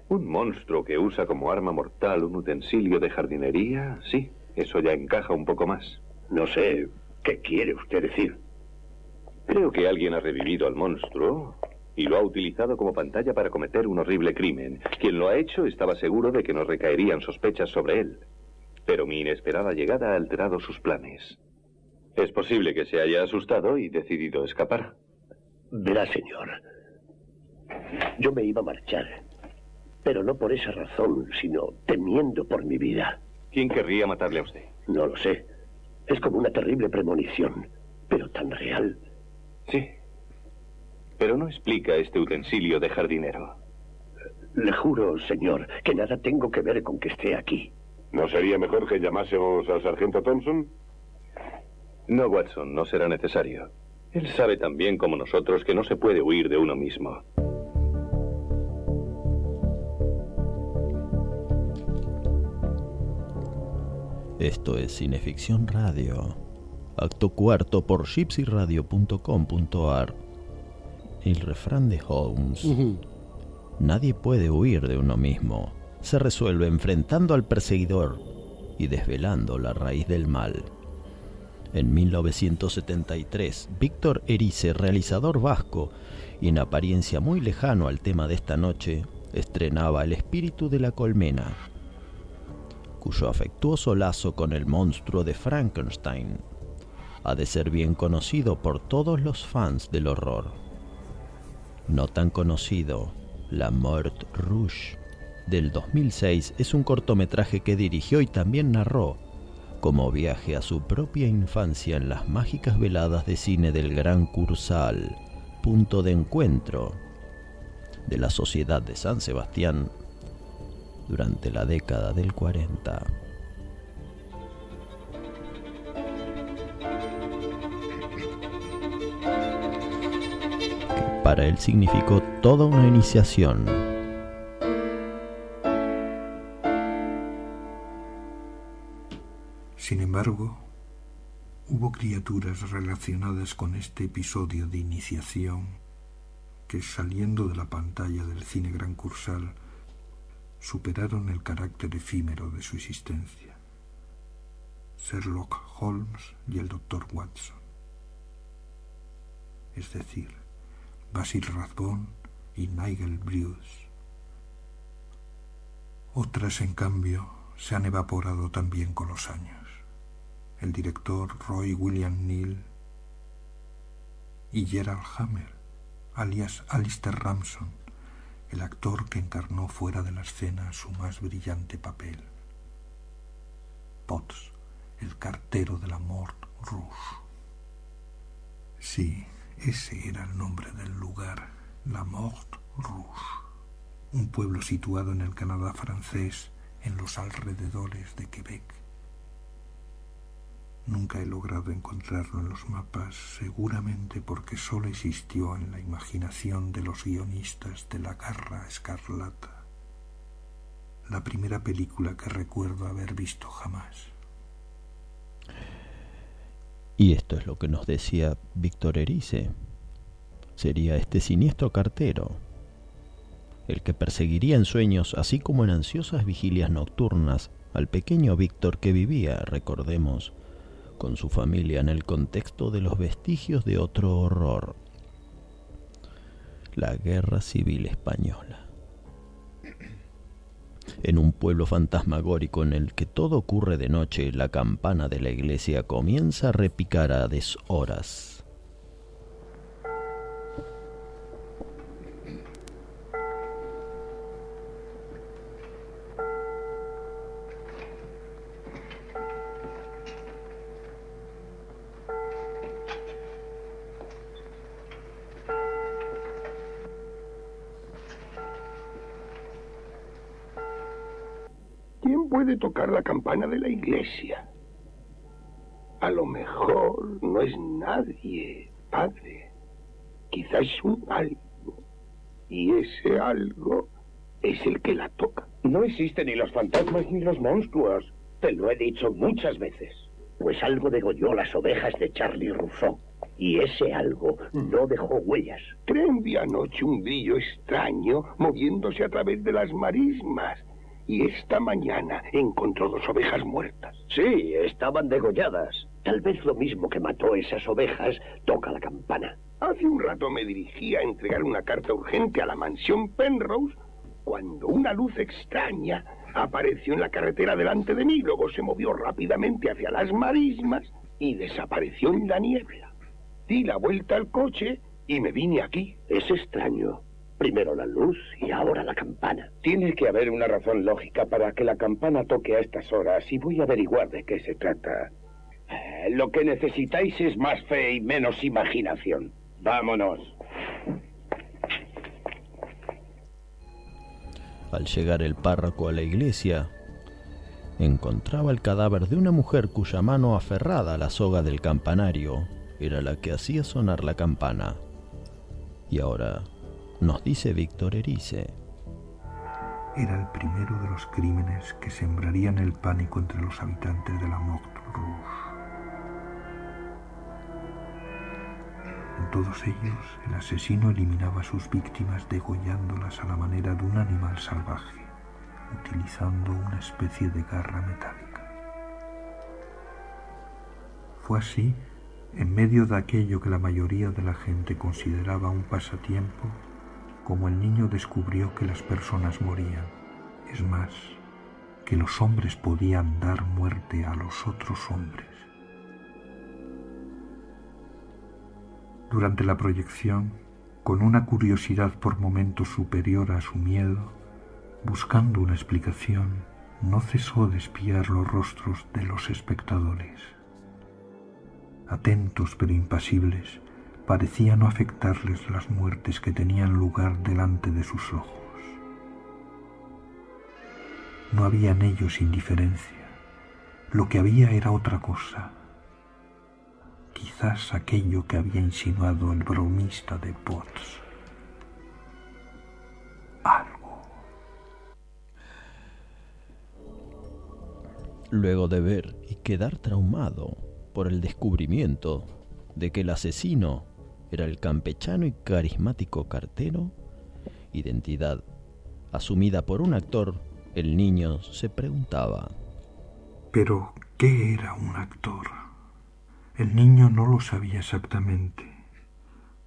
Un monstruo que usa como arma mortal un utensilio de jardinería, sí, eso ya encaja un poco más. No sé, ¿qué quiere usted decir? Creo que alguien ha revivido al monstruo y lo ha utilizado como pantalla para cometer un horrible crimen. Quien lo ha hecho estaba seguro de que no recaerían sospechas sobre él. Pero mi inesperada llegada ha alterado sus planes. Es posible que se haya asustado y decidido escapar. Verá, señor. Yo me iba a marchar. Pero no por esa razón, sino temiendo por mi vida. ¿Quién querría matarle a usted? No lo sé. Es como una terrible premonición, pero tan real. Sí. Pero no explica este utensilio de jardinero. Le juro, señor, que nada tengo que ver con que esté aquí. ¿No sería mejor que llamásemos al sargento Thompson? No, Watson, no será necesario. Él sabe tan bien como nosotros que no se puede huir de uno mismo. Esto es Cineficción Radio. Acto cuarto por gypsyradio.com.ar. El refrán de Holmes. Nadie puede huir de uno mismo. Se resuelve enfrentando al perseguidor y desvelando la raíz del mal. En 1973, Víctor Erice, realizador vasco y en apariencia muy lejano al tema de esta noche, estrenaba El espíritu de la colmena, cuyo afectuoso lazo con el monstruo de Frankenstein ha de ser bien conocido por todos los fans del horror. No tan conocido, La Mort Rouge del 2006 es un cortometraje que dirigió y también narró como viaje a su propia infancia en las mágicas veladas de cine del Gran Cursal, punto de encuentro de la sociedad de San Sebastián durante la década del 40. que para él significó toda una iniciación. Sin embargo, hubo criaturas relacionadas con este episodio de iniciación que saliendo de la pantalla del cine Gran Cursal superaron el carácter efímero de su existencia. Sherlock Holmes y el Dr. Watson. Es decir, Basil Rathbone y Nigel Bruce. Otras, en cambio, se han evaporado también con los años. El director Roy William Neal y Gerald Hammer, alias Alistair Ramson, el actor que encarnó fuera de la escena su más brillante papel. Potts, el cartero de la Mort Rouge. Sí, ese era el nombre del lugar, la Mort Rouge, un pueblo situado en el Canadá francés, en los alrededores de Quebec. Nunca he logrado encontrarlo en los mapas, seguramente porque solo existió en la imaginación de los guionistas de La Garra Escarlata, la primera película que recuerdo haber visto jamás. Y esto es lo que nos decía Víctor Erice. Sería este siniestro cartero, el que perseguiría en sueños, así como en ansiosas vigilias nocturnas, al pequeño Víctor que vivía, recordemos, con su familia en el contexto de los vestigios de otro horror, la Guerra Civil Española. En un pueblo fantasmagórico en el que todo ocurre de noche, la campana de la iglesia comienza a repicar a deshoras. Tocar la campana de la iglesia? A lo mejor no es nadie, padre. Quizás es un algo. Y ese algo es el que la toca. No existen ni los fantasmas ni los monstruos. Te lo he dicho muchas veces. Pues algo degolló las ovejas de Charlie Rousseau. Y ese algo no dejó huellas. Tren vi anoche un brillo extraño moviéndose a través de las marismas. Y esta mañana encontró dos ovejas muertas. Sí, estaban degolladas. Tal vez lo mismo que mató esas ovejas toca la campana. Hace un rato me dirigí a entregar una carta urgente a la mansión Penrose cuando una luz extraña apareció en la carretera delante de mí, luego se movió rápidamente hacia las marismas y desapareció en la niebla. Di la vuelta al coche y me vine aquí. Es extraño. Primero la luz y ahora la campana. Tiene que haber una razón lógica para que la campana toque a estas horas y voy a averiguar de qué se trata. Eh, Lo que necesitáis es más fe y menos imaginación. Vámonos. Al llegar el párroco a la iglesia, encontraba el cadáver de una mujer cuya mano aferrada a la soga del campanario era la que hacía sonar la campana. Y ahora nos dice Víctor Erice. Era el primero de los crímenes que sembrarían el pánico entre los habitantes de la Rouge. En todos ellos, el asesino eliminaba a sus víctimas degollándolas a la manera de un animal salvaje, utilizando una especie de garra metálica. Fue así, en medio de aquello que la mayoría de la gente consideraba un pasatiempo, como el niño descubrió que las personas morían. Es más, que los hombres podían dar muerte a los otros hombres. Durante la proyección, con una curiosidad por momentos superior a su miedo, buscando una explicación, no cesó de espiar los rostros de los espectadores. Atentos pero impasibles, parecía no afectarles las muertes que tenían lugar delante de sus ojos. No había en ellos indiferencia, lo que había era otra cosa, quizás aquello que había insinuado el bromista de Potts. Luego de ver y quedar traumado por el descubrimiento de que el asesino era el campechano y carismático cartero, identidad asumida por un actor, el niño se preguntaba. Pero, ¿qué era un actor? El niño no lo sabía exactamente.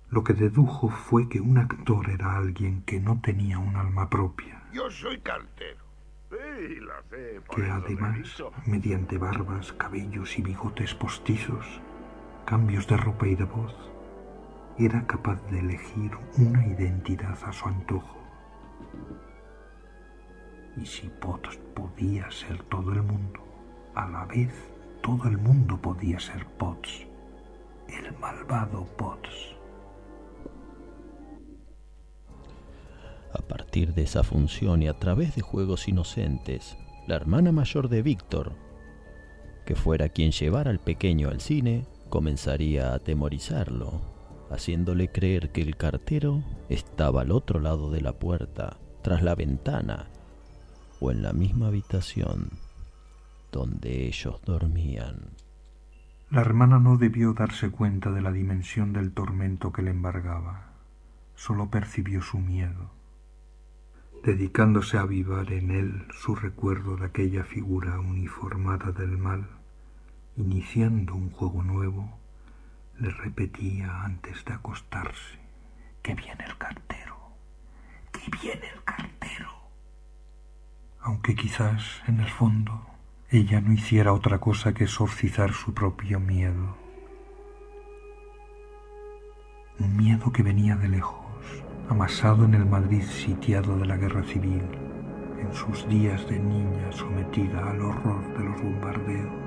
Lo que dedujo fue que un actor era alguien que no tenía un alma propia, Yo soy cartero. Sí, lo sé. por que además, mediante barbas, cabellos y bigotes postizos, cambios de ropa y de voz, era capaz de elegir una identidad a su antojo. Y si Potts podía ser todo el mundo, a la vez todo el mundo podía ser Potts, el malvado Potts. A partir de esa función y a través de juegos inocentes, la hermana mayor de Víctor, que fuera quien llevara al pequeño al cine, comenzaría a atemorizarlo, haciéndole creer que el cartero estaba al otro lado de la puerta, tras la ventana, o en la misma habitación donde ellos dormían. La hermana no debió darse cuenta de la dimensión del tormento que le embargaba, solo percibió su miedo, dedicándose a avivar en él su recuerdo de aquella figura uniformada del mal, iniciando un juego nuevo, le repetía antes de acostarse, que viene el cartero, que viene el cartero. Aunque quizás, en el fondo, ella no hiciera otra cosa que exorcizar su propio miedo. Un miedo que venía de lejos, amasado en el Madrid sitiado de la guerra civil, en sus días de niña sometida al horror de los bombardeos.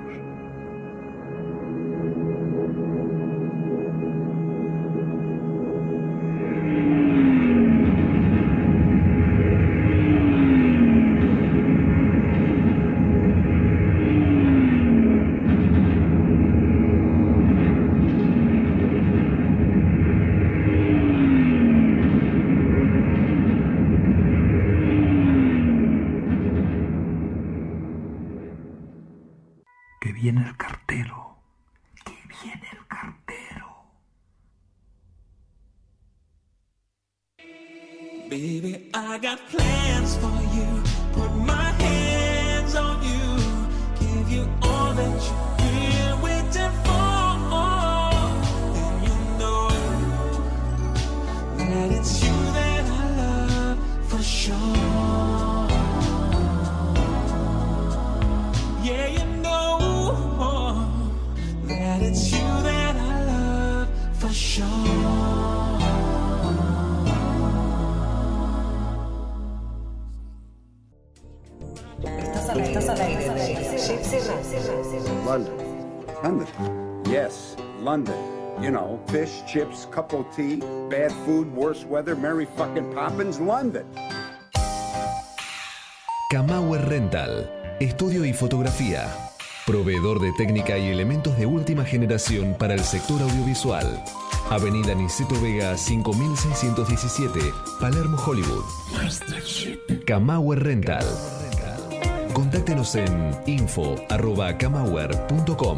Tea, bad food, worse weather, fucking Poppins, London. Kamauer Rental, estudio y fotografía. Proveedor de técnica y elementos de última generación para el sector audiovisual. Avenida Niceto Vega 5617, Palermo, Hollywood. Kamauer Rental. Contáctenos en info.kamauer.com.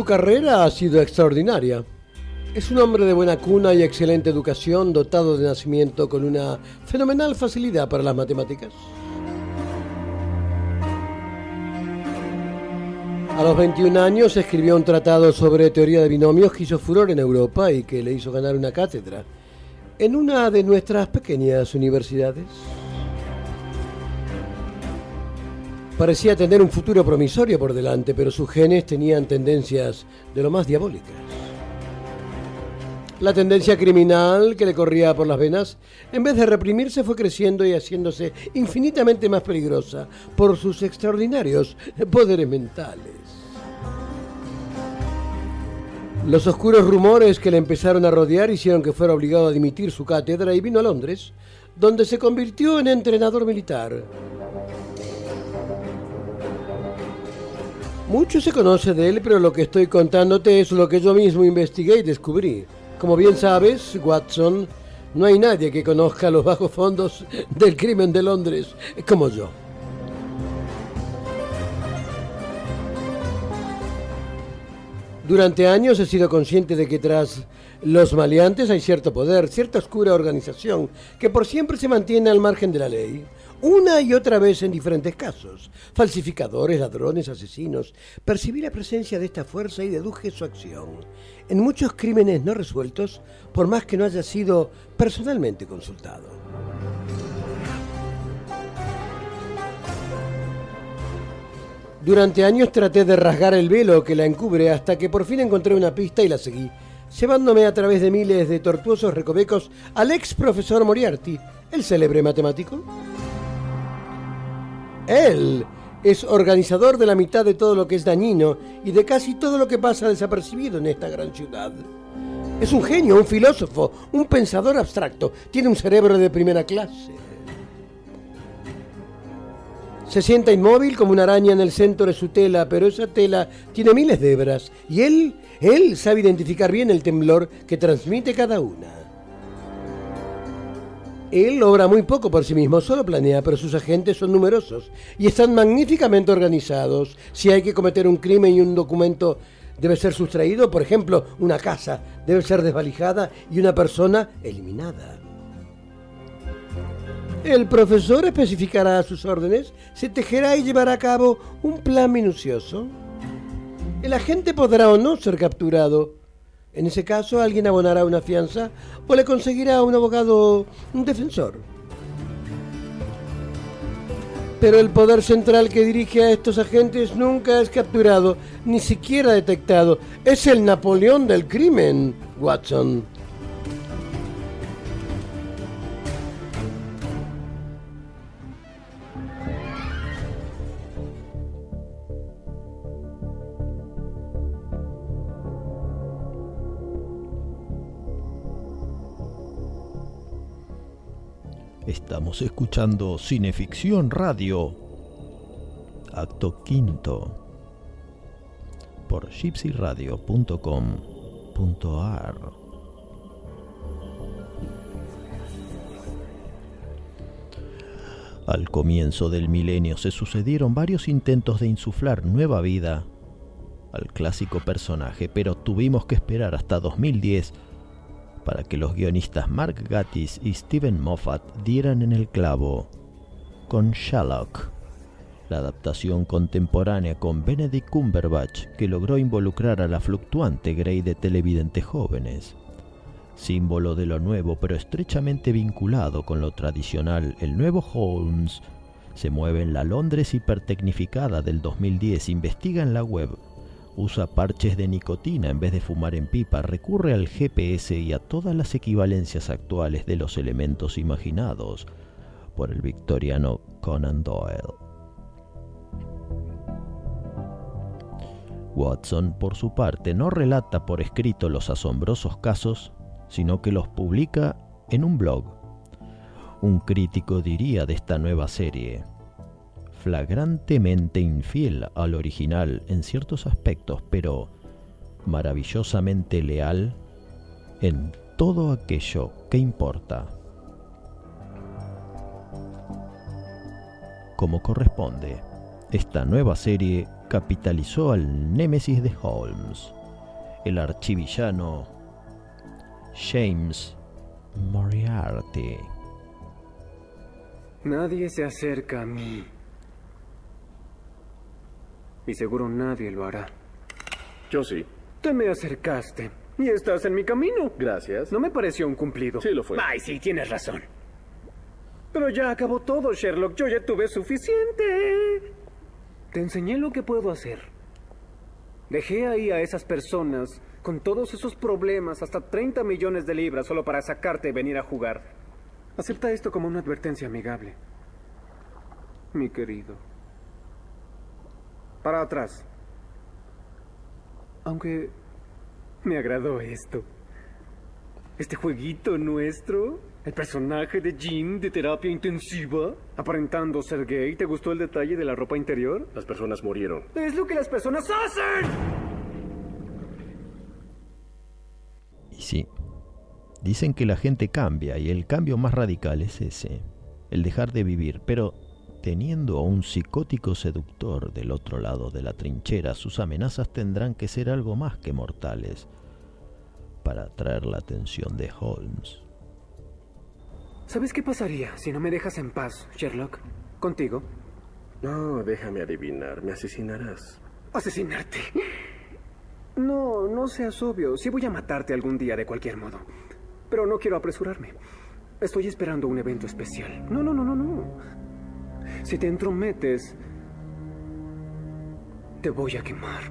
Su carrera ha sido extraordinaria. Es un hombre de buena cuna y excelente educación, dotado de nacimiento con una fenomenal facilidad para las matemáticas. A los 21 años escribió un tratado sobre teoría de binomios que hizo furor en Europa y que le hizo ganar una cátedra en una de nuestras pequeñas universidades. Parecía tener un futuro promisorio por delante, pero sus genes tenían tendencias de lo más diabólicas. La tendencia criminal que le corría por las venas, en vez de reprimirse, fue creciendo y haciéndose infinitamente más peligrosa por sus extraordinarios poderes mentales. Los oscuros rumores que le empezaron a rodear hicieron que fuera obligado a dimitir su cátedra y vino a Londres, donde se convirtió en entrenador militar. Mucho se conoce de él, pero lo que estoy contándote es lo que yo mismo investigué y descubrí. Como bien sabes, Watson, no hay nadie que conozca los bajos fondos del crimen de Londres como yo. Durante años he sido consciente de que tras los maleantes hay cierto poder, cierta oscura organización que por siempre se mantiene al margen de la ley. Una y otra vez en diferentes casos. Falsificadores, ladrones, asesinos. Percibí la presencia de esta fuerza y deduje su acción. En muchos crímenes no resueltos, por más que no haya sido personalmente consultado. Durante años traté de rasgar el velo que la encubre hasta que por fin encontré una pista y la seguí, llevándome a través de miles de tortuosos recovecos al ex profesor Moriarty, el célebre matemático. Él es organizador de la mitad de todo lo que es dañino y de casi todo lo que pasa desapercibido en esta gran ciudad. Es un genio, un filósofo, un pensador abstracto. Tiene un cerebro de primera clase. Se sienta inmóvil como una araña en el centro de su tela, pero esa tela tiene miles de hebras y él, él sabe identificar bien el temblor que transmite cada una. Él obra muy poco por sí mismo, solo planea, pero sus agentes son numerosos y están magníficamente organizados. Si hay que cometer un crimen y un documento debe ser sustraído, por ejemplo, una casa debe ser desvalijada y una persona eliminada. El profesor especificará sus órdenes, se tejerá y llevará a cabo un plan minucioso. El agente podrá o no ser capturado. En ese caso, alguien abonará una fianza o le conseguirá un abogado, un defensor. Pero el poder central que dirige a estos agentes nunca es capturado, ni siquiera detectado. Es el Napoleón del crimen, Watson. Escuchando Cineficción Radio, acto quinto, por gypsyradio.com.ar. Al comienzo del milenio se sucedieron varios intentos de insuflar nueva vida al clásico personaje, pero tuvimos que esperar hasta 2010 para que los guionistas Mark Gatiss y Steven Moffat dieran en el clavo con Sherlock, la adaptación contemporánea con Benedict Cumberbatch que logró involucrar a la fluctuante Grey de televidentes jóvenes. Símbolo de lo nuevo pero estrechamente vinculado con lo tradicional, el nuevo Holmes se mueve en la Londres hipertecnificada del 2010, investiga en la web, usa parches de nicotina en vez de fumar en pipa, recurre al GPS y a todas las equivalencias actuales de los elementos imaginados por el victoriano Conan Doyle. Watson, por su parte, no relata por escrito los asombrosos casos, sino que los publica en un blog. Un crítico diría de esta nueva serie, flagrantemente infiel al original en ciertos aspectos, pero maravillosamente leal en todo aquello que importa. Como corresponde, esta nueva serie capitalizó al némesis de Holmes, el archivillano James Moriarty. Nadie se acerca a mí. Y seguro nadie lo hará. Yo sí. Te me acercaste. Y estás en mi camino. Gracias. No me pareció un cumplido. Sí lo fue. Ay, sí, tienes razón. Pero ya acabó todo, Sherlock. Yo ya tuve suficiente. Te enseñé lo que puedo hacer. Dejé ahí a esas personas con todos esos problemas, hasta 30 millones de libras, solo para sacarte y venir a jugar. Acepta esto como una advertencia amigable. Mi querido. Para atrás. Aunque me agradó esto. Este jueguito nuestro, el personaje de Jean de terapia intensiva, aparentando ser gay, ¿te gustó el detalle de la ropa interior? Las personas murieron. Es lo que las personas hacen. Y sí, dicen que la gente cambia y el cambio más radical es ese, el dejar de vivir, pero teniendo a un psicótico seductor del otro lado de la trinchera, sus amenazas tendrán que ser algo más que mortales para atraer la atención de Holmes. ¿Sabes qué pasaría si no me dejas en paz, Sherlock? ¿Contigo? No, déjame adivinar. Me asesinarás. ¿Asesinarte? No, no seas obvio. Sí voy a matarte algún día de cualquier modo. Pero no quiero apresurarme. Estoy esperando un evento especial. No, no, no, no, no. Si te entrometes, te voy a quemar.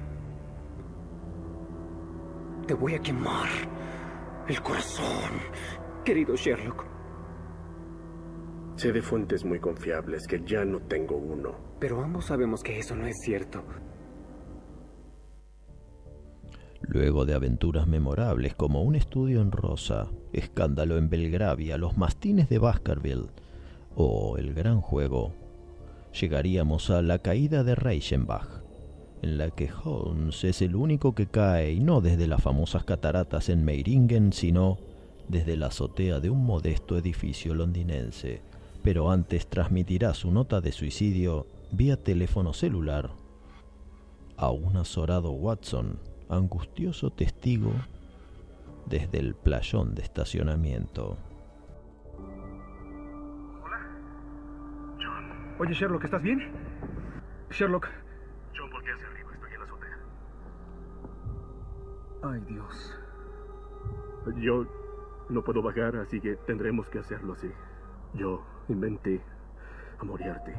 Te voy a quemar el corazón, querido Sherlock. Sé de fuentes muy confiables que ya no tengo uno. Pero ambos sabemos que eso no es cierto. Luego de aventuras memorables como un estudio en Rosa, escándalo en Belgravia, los mastines de Baskerville o el gran juego, llegaríamos a la caída de Reichenbach, en la que Holmes es el único que cae y no desde las famosas cataratas en Meiringen, sino desde la azotea de un modesto edificio londinense. Pero antes transmitirá su nota de suicidio vía teléfono celular a un azorado Watson, angustioso testigo desde el playón de estacionamiento. Oye, Sherlock, ¿estás bien? Sherlock. John, ¿por qué hacia arriba? Estoy en la azotea. Ay, Dios. Yo no puedo bajar, así que tendremos que hacerlo así. Yo inventé a Moriarty.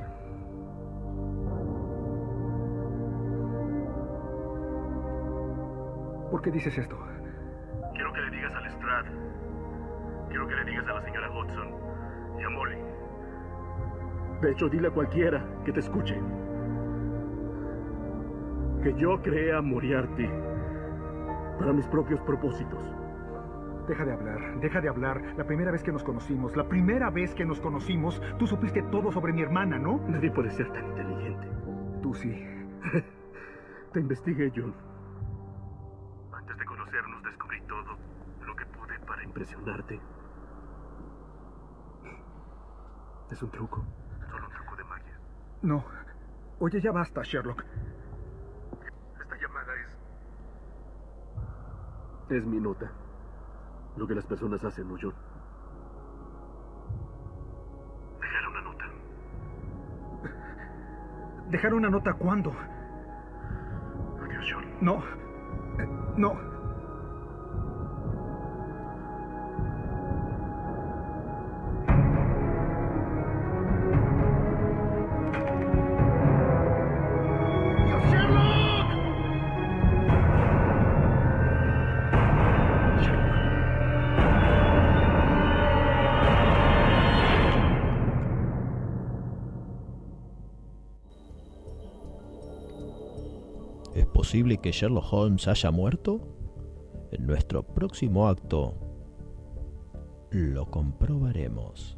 ¿Por qué dices esto? Quiero que le digas a Lestrade. Quiero que le digas a la señora Hudson y a Molly. De hecho, dile a cualquiera que te escuche. Que yo creé a Moriarty para mis propios propósitos. Deja de hablar, deja de hablar. La primera vez que nos conocimos, la primera vez que nos conocimos, tú supiste todo sobre mi hermana, ¿no? Nadie puede ser tan inteligente. Tú sí. Te investigué, John. Antes de conocernos descubrí todo lo que pude para impresionarte. Es un truco. Solo un truco de magia. No. Oye, ya basta, Sherlock. Esta llamada es... Es mi nota. Lo que las personas hacen, ¿no, John? Dejar una nota. ¿Dejar una nota cuándo? Adiós, John. No. No. Posible que Sherlock Holmes haya muerto? En nuestro próximo acto lo comprobaremos.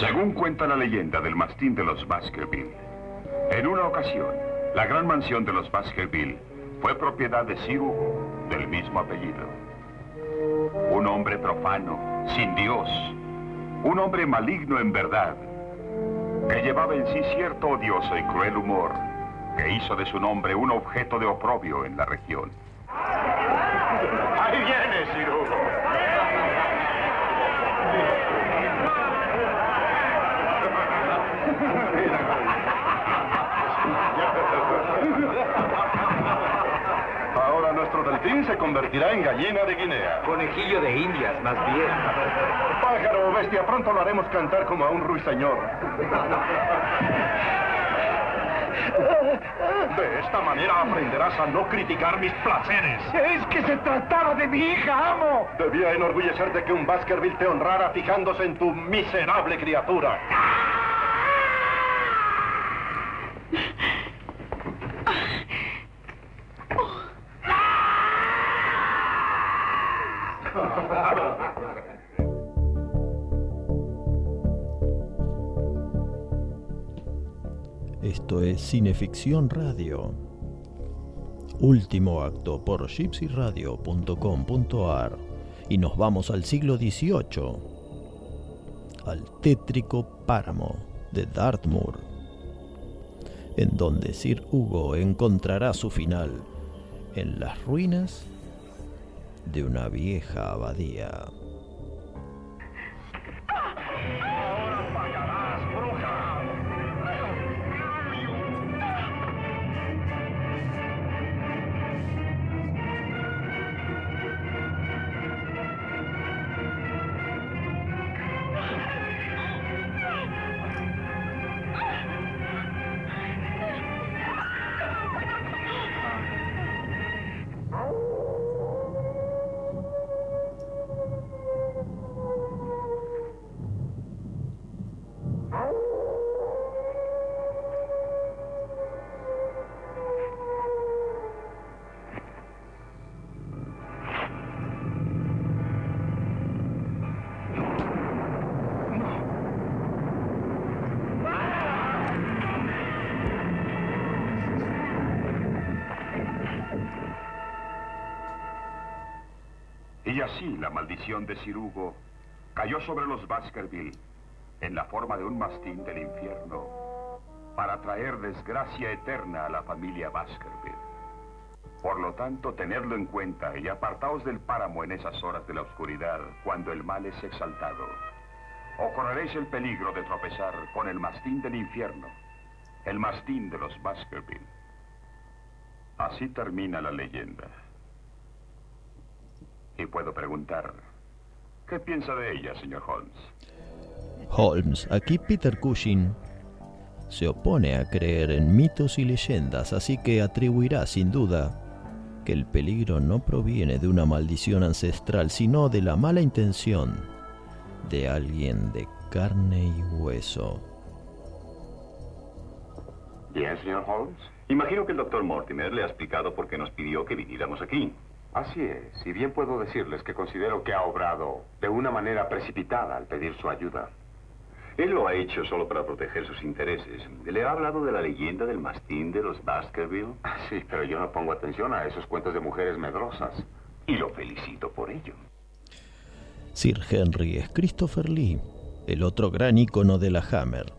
Según cuenta la leyenda del mastín de los Baskerville, en una ocasión, la gran mansión de los Baskerville fue propiedad de Sir Hugo, del mismo apellido. Un hombre profano, sin Dios, un hombre maligno en verdad, que llevaba en sí cierto odioso y cruel humor, que hizo de su nombre un objeto de oprobio en la región. Ahí viene, Sir Hugo. Ahora nuestro delfín se convertirá en gallina de Guinea. Conejillo de indias, más bien. Pájaro o bestia, pronto lo haremos cantar como a un ruiseñor. De esta manera aprenderás a no criticar mis placeres. Es que se trataba de mi hija, amo. Debía enorgullecerte que un Baskerville te honrara fijándose en tu miserable criatura. Cineficción Radio. Último acto por gypsyradio.com.ar y nos vamos al siglo XVIII, al tétrico páramo de Dartmoor, en donde Sir Hugo encontrará su final en las ruinas de una vieja abadía. Así la maldición de Sir Hugo cayó sobre los Baskerville en la forma de un mastín del infierno para traer desgracia eterna a la familia Baskerville. Por lo tanto, tenedlo en cuenta y apartaos del páramo en esas horas de la oscuridad, cuando el mal es exaltado. O correréis el peligro de tropezar con el mastín del infierno, el mastín de los Baskerville. Así termina la leyenda. Y puedo preguntar, ¿qué piensa de ella, señor Holmes? Holmes, aquí Peter Cushing se opone a creer en mitos y leyendas, así que atribuirá sin duda que el peligro no proviene de una maldición ancestral, sino de la mala intención de alguien de carne y hueso. Bien, señor Holmes. Imagino que el doctor Mortimer le ha explicado por qué nos pidió que viniéramos aquí. Así es, y bien puedo decirles que considero que ha obrado de una manera precipitada al pedir su ayuda. Él lo ha hecho solo para proteger sus intereses. ¿Le ha hablado de la leyenda del mastín de los Baskerville? Sí, pero yo no pongo atención a esos cuentos de mujeres medrosas. Y lo felicito por ello. Sir Henry es Christopher Lee, el otro gran ícono de la Hammer,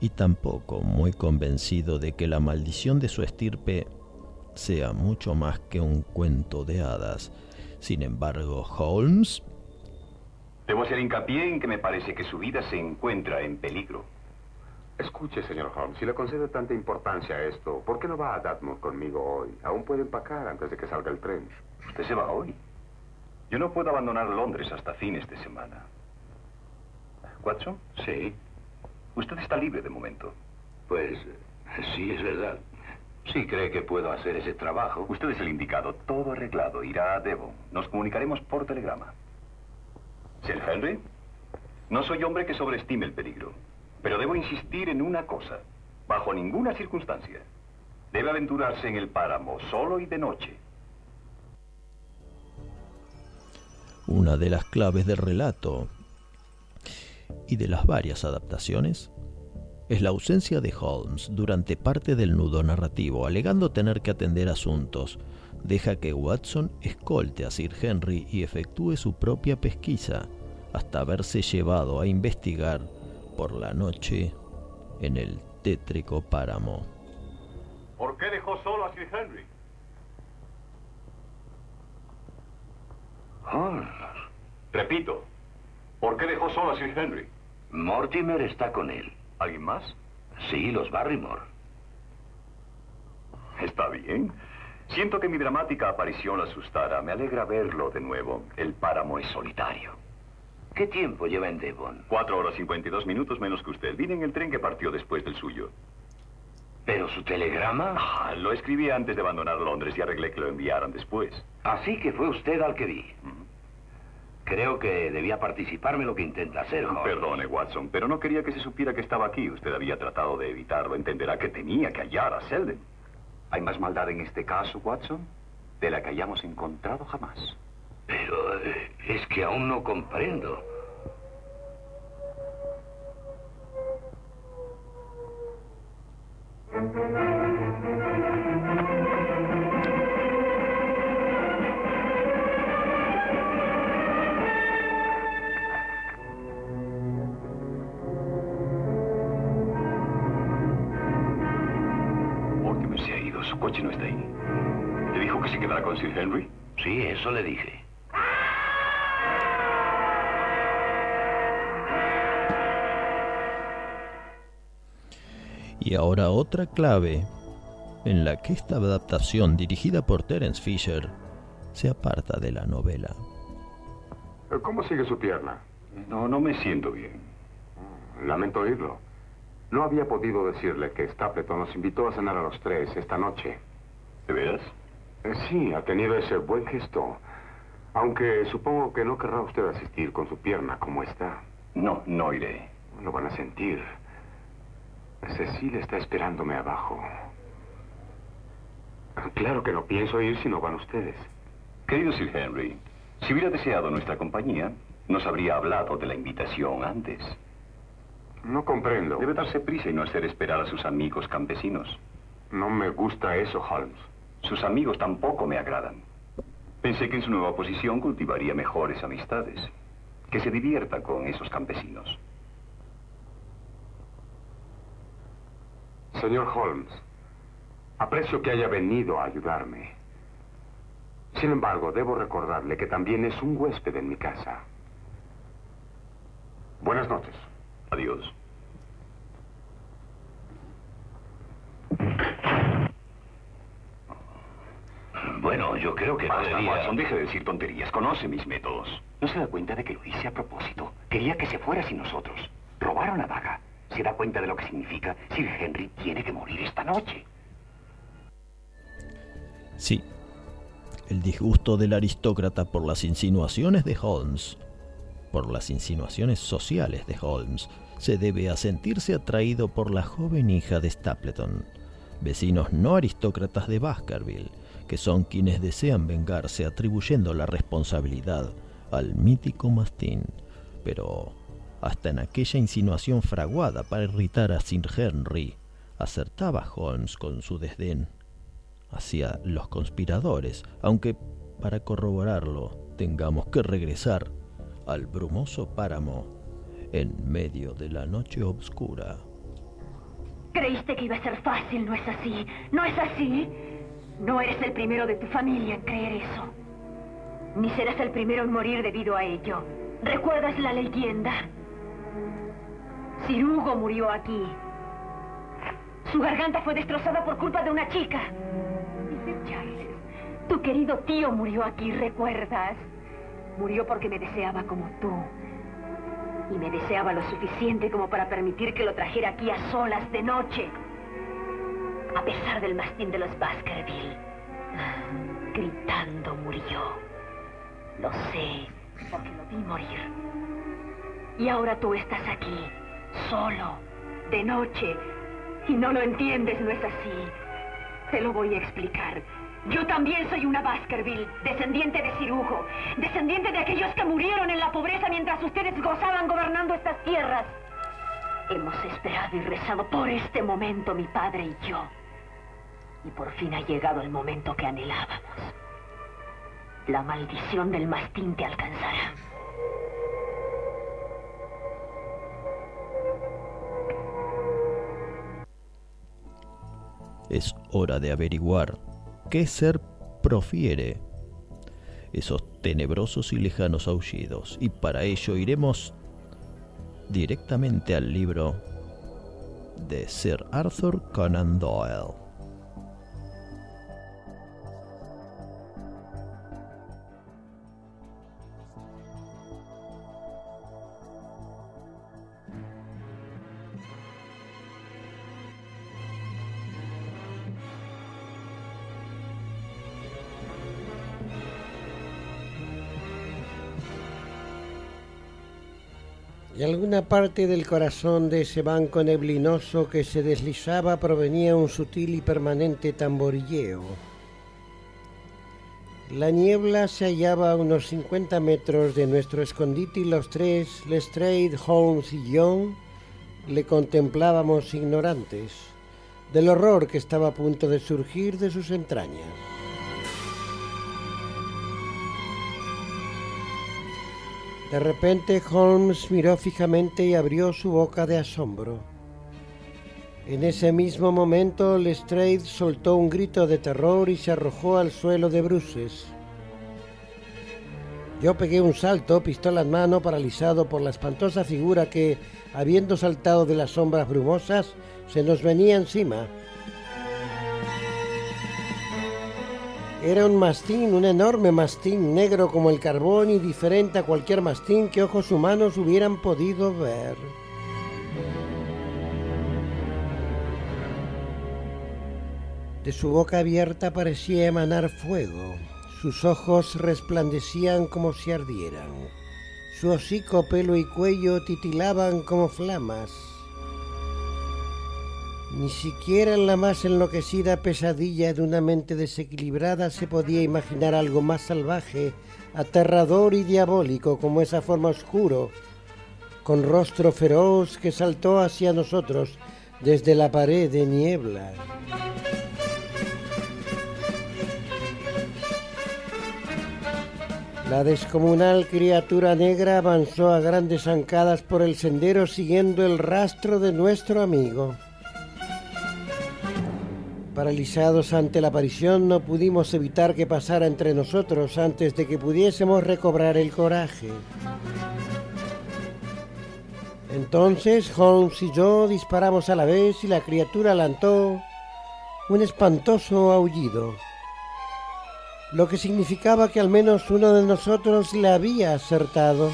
y tampoco muy convencido de que la maldición de su estirpe sea mucho más que un cuento de hadas. Sin embargo, Holmes Debo hacer hincapié en que me parece que su vida se encuentra en peligro. Escuche, señor Holmes, si le concede tanta importancia a esto, ¿por qué no va a Dartmouth conmigo hoy? Aún puede empacar antes de que salga el tren. Usted se va hoy. Yo no puedo abandonar Londres hasta fines de semana. ¿Watson? Sí. Usted está libre de momento. Pues sí, es verdad. Si cree que puedo hacer ese trabajo. Usted es el indicado. Todo arreglado. Irá a Devon. Nos comunicaremos por telegrama. Sir Henry, no soy hombre que sobreestime el peligro, pero debo insistir en una cosa. Bajo ninguna circunstancia. Debe aventurarse en el páramo solo y de noche. una de las claves del relato y de las varias adaptaciones es la ausencia de Holmes durante parte del nudo narrativo, alegando tener que atender asuntos. Deja que Watson escolte a Sir Henry y efectúe su propia pesquisa hasta verse llevado a investigar por la noche en el tétrico páramo. ¿Por qué dejó solo a Sir Henry? Repito, ¿por qué dejó solo a Sir Henry? Mortimer está con él. ¿Alguien más? Sí, los Barrymore. Está bien. Siento que mi dramática aparición asustara. Me alegra verlo de nuevo. El páramo es solitario. ¿Qué tiempo lleva en Devon? Cuatro horas cincuenta y dos minutos menos que usted. Vine en el tren que partió después del suyo. ¿Pero su telegrama? Ah, lo escribí antes de abandonar Londres y arreglé que lo enviaran después. Así que fue usted al que vi. Creo que debía participarme lo que intenta hacer, Holmes. Perdone, Watson, pero no quería que se supiera que estaba aquí. Usted había tratado de evitarlo. Entenderá que tenía que hallar a Selden. ¿Hay más maldad en este caso, Watson? De la que hayamos encontrado jamás. Pero eh, es que aún no comprendo. Coche no está ahí. ¿Le dijo que se quedara con Sir Henry? Sí, eso le dije. Y ahora otra clave en la que esta adaptación dirigida por Terence Fisher se aparta de la novela. ¿Cómo sigue su pierna? No, no me siento bien. Lamento oírlo. No había podido decirle que Stapleton nos invitó a cenar a los tres esta noche. ¿De veras? Eh, Sí, ha tenido ese buen gesto. Aunque supongo que no querrá usted asistir con su pierna como está. No, no iré. Lo van a sentir. Cecilia está esperándome abajo. Claro que no pienso ir si no van ustedes. Querido Sir Henry, si hubiera deseado nuestra compañía, nos habría hablado de la invitación antes. No comprendo. Debe darse prisa y no hacer esperar a sus amigos campesinos. No me gusta eso, Holmes. Sus amigos tampoco me agradan. Pensé que en su nueva posición cultivaría mejores amistades. Que se divierta con esos campesinos. Señor Holmes, aprecio que haya venido a ayudarme. Sin embargo, debo recordarle que también es un huésped en mi casa. Buenas noches. Adiós. Bueno, yo creo que no Basta, debería... Watson, deje de decir tonterías. Conoce mis métodos. ¿No se da cuenta de que lo hice a propósito? Quería que se fuera sin nosotros. Robaron la daga. ¿Se da cuenta de lo que significa? Sir Henry tiene que morir esta noche. Sí, el disgusto del aristócrata por las insinuaciones de Holmes, por las insinuaciones sociales de Holmes, se debe a sentirse atraído por la joven hija de Stapleton, vecinos no aristócratas de Baskerville, que son quienes desean vengarse atribuyendo la responsabilidad al mítico mastín. Pero hasta en aquella insinuación fraguada para irritar a Sir Henry, acertaba Holmes con su desdén hacia los conspiradores, aunque para corroborarlo tengamos que regresar al brumoso páramo en medio de la noche oscura. Creíste que iba a ser fácil, ¿no es así? ¿No es así? No eres el primero de tu familia en creer eso. Ni serás el primero en morir debido a ello. ¿Recuerdas la leyenda? Sir Hugo murió aquí. Su garganta fue destrozada por culpa de una chica. Tu querido tío murió aquí, ¿recuerdas? Murió porque me deseaba como tú. Y me deseaba lo suficiente como para permitir que lo trajera aquí a solas de noche. A pesar del mastín de los Baskerville. Gritando murió. Lo sé, porque lo vi morir. Y ahora tú estás aquí, solo, de noche, y no lo entiendes, ¿no es así? Te lo voy a explicar. Yo también soy una Baskerville, descendiente de Cirujo, descendiente de aquellos que murieron en la pobreza mientras ustedes gozaban gobernando estas tierras. Hemos esperado y rezado por este momento, mi padre y yo. Y por fin ha llegado el momento que anhelábamos. La maldición del mastín te alcanzará. Es hora de averiguar qué ser profiere esos tenebrosos y lejanos aullidos, y para ello iremos directamente al libro de Sir Arthur Conan Doyle. Parte del corazón de ese banco neblinoso que se deslizaba provenía un sutil y permanente tamborilleo. La niebla se hallaba a unos 50 metros de nuestro escondite y los tres, Lestrade, Holmes y Young, le contemplábamos ignorantes del horror que estaba a punto de surgir de sus entrañas. De repente Holmes miró fijamente y abrió su boca de asombro. En ese mismo momento Lestrade soltó un grito de terror y se arrojó al suelo de bruces. Yo pegué un salto, pistola en mano, paralizado por la espantosa figura que, habiendo saltado de las sombras brumosas, se nos venía encima. Era un mastín, un enorme mastín, negro como el carbón y diferente a cualquier mastín que ojos humanos hubieran podido ver. De su boca abierta parecía emanar fuego. Sus ojos resplandecían como si ardieran. Su hocico, pelo y cuello titilaban como flamas. Ni siquiera en la más enloquecida pesadilla de una mente desequilibrada se podía imaginar algo más salvaje, aterrador y diabólico como esa forma oscuro, con rostro feroz que saltó hacia nosotros desde la pared de niebla. La descomunal criatura negra avanzó a grandes zancadas por el sendero siguiendo el rastro de nuestro amigo. Paralizados ante la aparición, no pudimos evitar que pasara entre nosotros antes de que pudiésemos recobrar el coraje. Entonces Holmes y yo disparamos a la vez y la criatura lanzó un espantoso aullido, lo que significaba que al menos uno de nosotros le había acertado.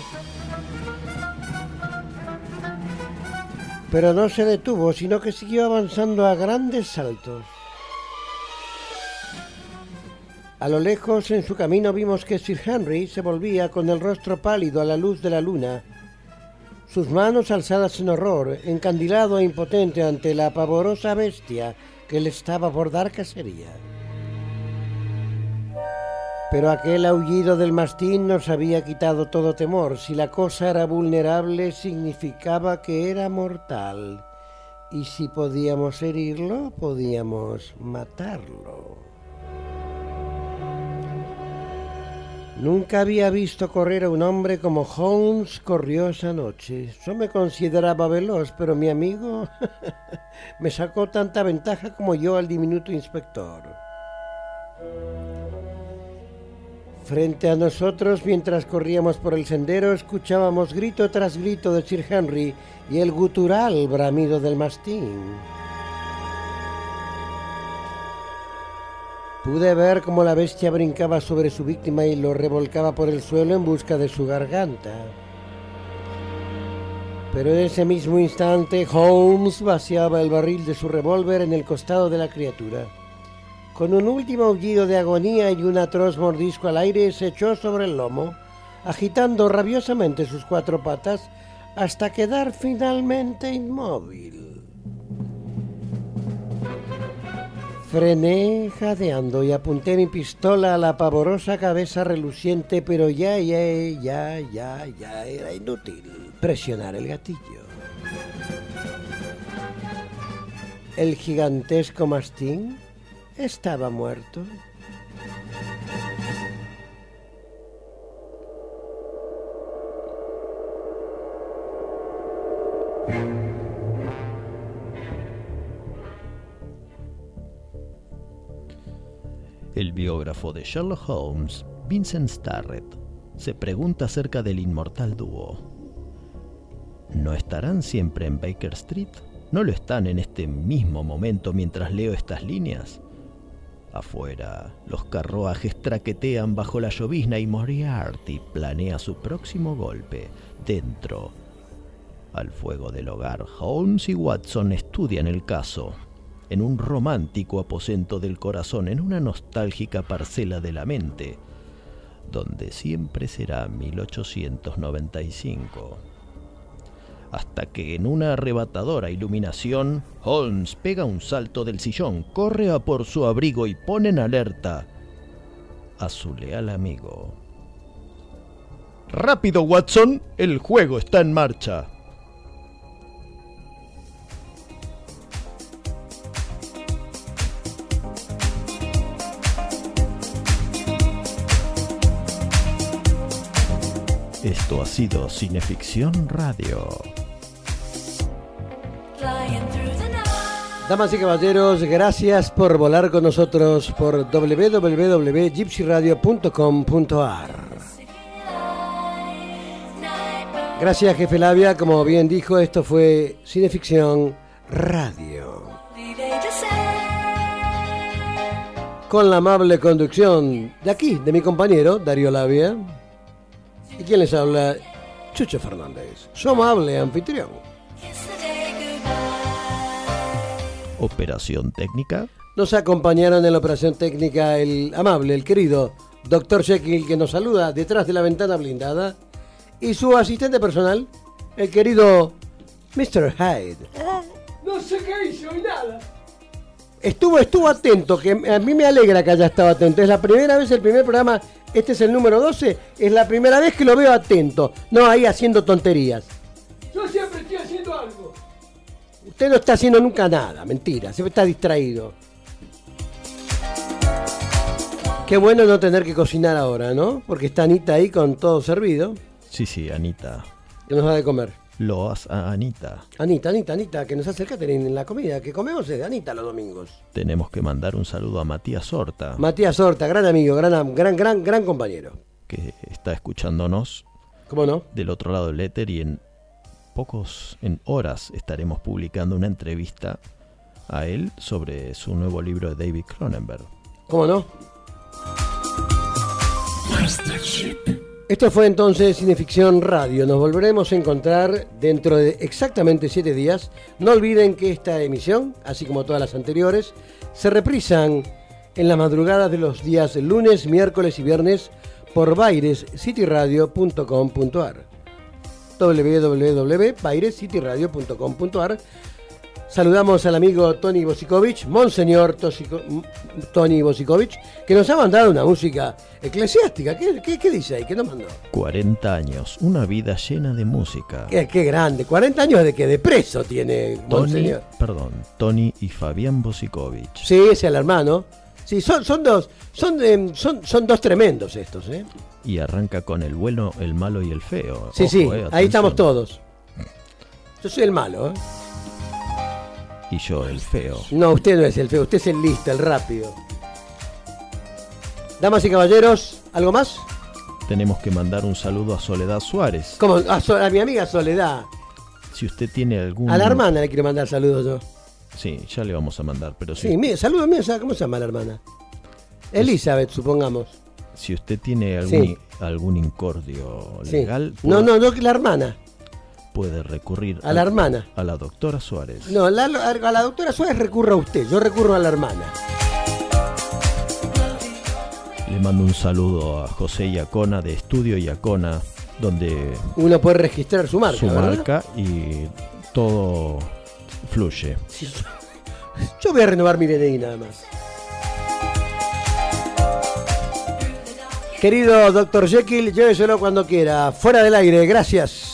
Pero no se detuvo, sino que siguió avanzando a grandes saltos. A lo lejos, en su camino, vimos que Sir Henry se volvía con el rostro pálido a la luz de la luna, sus manos alzadas en horror, encandilado e impotente ante la pavorosa bestia que le estaba por dar cacería. Pero aquel aullido del mastín nos había quitado todo temor. Si la cosa era vulnerable, significaba que era mortal. Y si podíamos herirlo, podíamos matarlo. Nunca había visto correr a un hombre como Holmes corrió esa noche. Yo me consideraba veloz, pero mi amigo me sacó tanta ventaja como yo al diminuto inspector. Frente a nosotros, mientras corríamos por el sendero, escuchábamos grito tras grito de Sir Henry y el gutural bramido del mastín. Pude ver cómo la bestia brincaba sobre su víctima y lo revolcaba por el suelo en busca de su garganta. Pero en ese mismo instante Holmes vaciaba el barril de su revólver en el costado de la criatura. Con un último aullido de agonía y un atroz mordisco al aire se echó sobre el lomo, agitando rabiosamente sus cuatro patas hasta quedar finalmente inmóvil. Frené jadeando y apunté mi pistola a la pavorosa cabeza reluciente, pero ya, ya, ya, ya, ya era inútil presionar el gatillo. El gigantesco mastín estaba muerto. El biógrafo de Sherlock Holmes, Vincent Starrett, se pregunta acerca del inmortal dúo. ¿No estarán siempre en Baker Street? ¿No lo están en este mismo momento mientras leo estas líneas? Afuera, los carruajes traquetean bajo la llovizna y Moriarty planea su próximo golpe. Dentro, al fuego del hogar, Holmes y Watson estudian el caso, en un romántico aposento del corazón, en una nostálgica parcela de la mente, donde siempre será 1895. Hasta que en una arrebatadora iluminación, Holmes pega un salto del sillón, corre a por su abrigo y pone en alerta a su leal amigo. Rápido, Watson, el juego está en marcha. Esto ha sido Cineficción Radio. Damas y caballeros, gracias por volar con nosotros por www.gypsyradio.com.ar. Gracias, jefe Labia. Como bien dijo, esto fue Cineficción Radio. Con la amable conducción de aquí, de mi compañero Darío Labia. ¿Y quién les habla? Chucho Fernández. Su amable anfitrión. Operación técnica. Nos acompañaron en la operación técnica el amable, el querido Dr. Jekyll, que nos saluda detrás de la ventana blindada, y su asistente personal, el querido Mr. Hyde. No sé qué hizo y nada. Estuvo, estuvo atento, que a mí me alegra que haya estado atento. Es la primera vez, el primer programa, este es el número 12, es la primera vez que lo veo atento, no ahí haciendo tonterías. Yo siempre estoy haciendo algo. Usted no está haciendo nunca nada, mentira, siempre está distraído. Qué bueno no tener que cocinar ahora, ¿no? Porque está Anita ahí con todo servido. Sí, sí, Anita. Que nos da de comer. Lo has a Anita. Anita, Anita, Anita, que nos hace el catering en la comida que comemos es de Anita los domingos. Tenemos que mandar un saludo a Matías Horta, Matías Horta, gran amigo, gran, gran, gran, gran compañero. que está escuchándonos ¿Cómo no? del otro lado del éter y en pocos, en horas estaremos publicando una entrevista a él sobre su nuevo libro de David Cronenberg. ¿Cómo no? Esto fue entonces Cineficción Radio. Nos volveremos a encontrar dentro de exactamente siete días. No olviden que esta emisión, así como todas las anteriores, se reprisan en las madrugadas de los días lunes, miércoles y viernes por bairescityradio.com.ar www.bairescityradio.com.ar Saludamos al amigo Tony Bosikovich, Monseñor Tosico- Tony Bosikovich, que nos ha mandado una música eclesiástica. ¿Qué, qué- qué dice ahí? ¿Qué nos mandó? 40 años, una vida llena de música. Qué, qué grande, 40 años de que de preso tiene Tony, Monseñor. perdón, Tony y Fabián Bosikovich. Sí, es el hermano. Sí, son, son dos, son, em, son, son dos tremendos estos, ¿eh? Y arranca con el bueno, el malo y el feo. Sí, Ojo, sí, eh, ahí estamos todos. Yo soy el malo, ¿eh? Y yo, el feo. No, usted no es el feo, usted es el listo, el rápido. Damas y caballeros, ¿algo más? Tenemos que mandar un saludo a Soledad Suárez. ¿Cómo? A, So- a mi amiga Soledad. Si usted tiene algún... A la hermana le quiero mandar saludos yo. Sí, ya le vamos a mandar, pero Sí, mire, saludos míos, ¿sabe ¿cómo se llama la hermana? Elizabeth, supongamos. si usted tiene algún, Sí. algún incordio Sí. legal, No, no, no, que la hermana. Puede recurrir A la hermana. A la doctora Suárez. No, la- a la doctora Suárez recurra a usted, yo recurro a la hermana. Le mando un saludo a José Iacona de Estudio Iacona, donde Uno puede registrar su marca, su ¿verdad? marca y todo fluye. Sí, yo- Yo voy a renovar mi DNI nada más. Querido doctor Jekyll, lléveselo cuando quiera. Fuera del aire, gracias.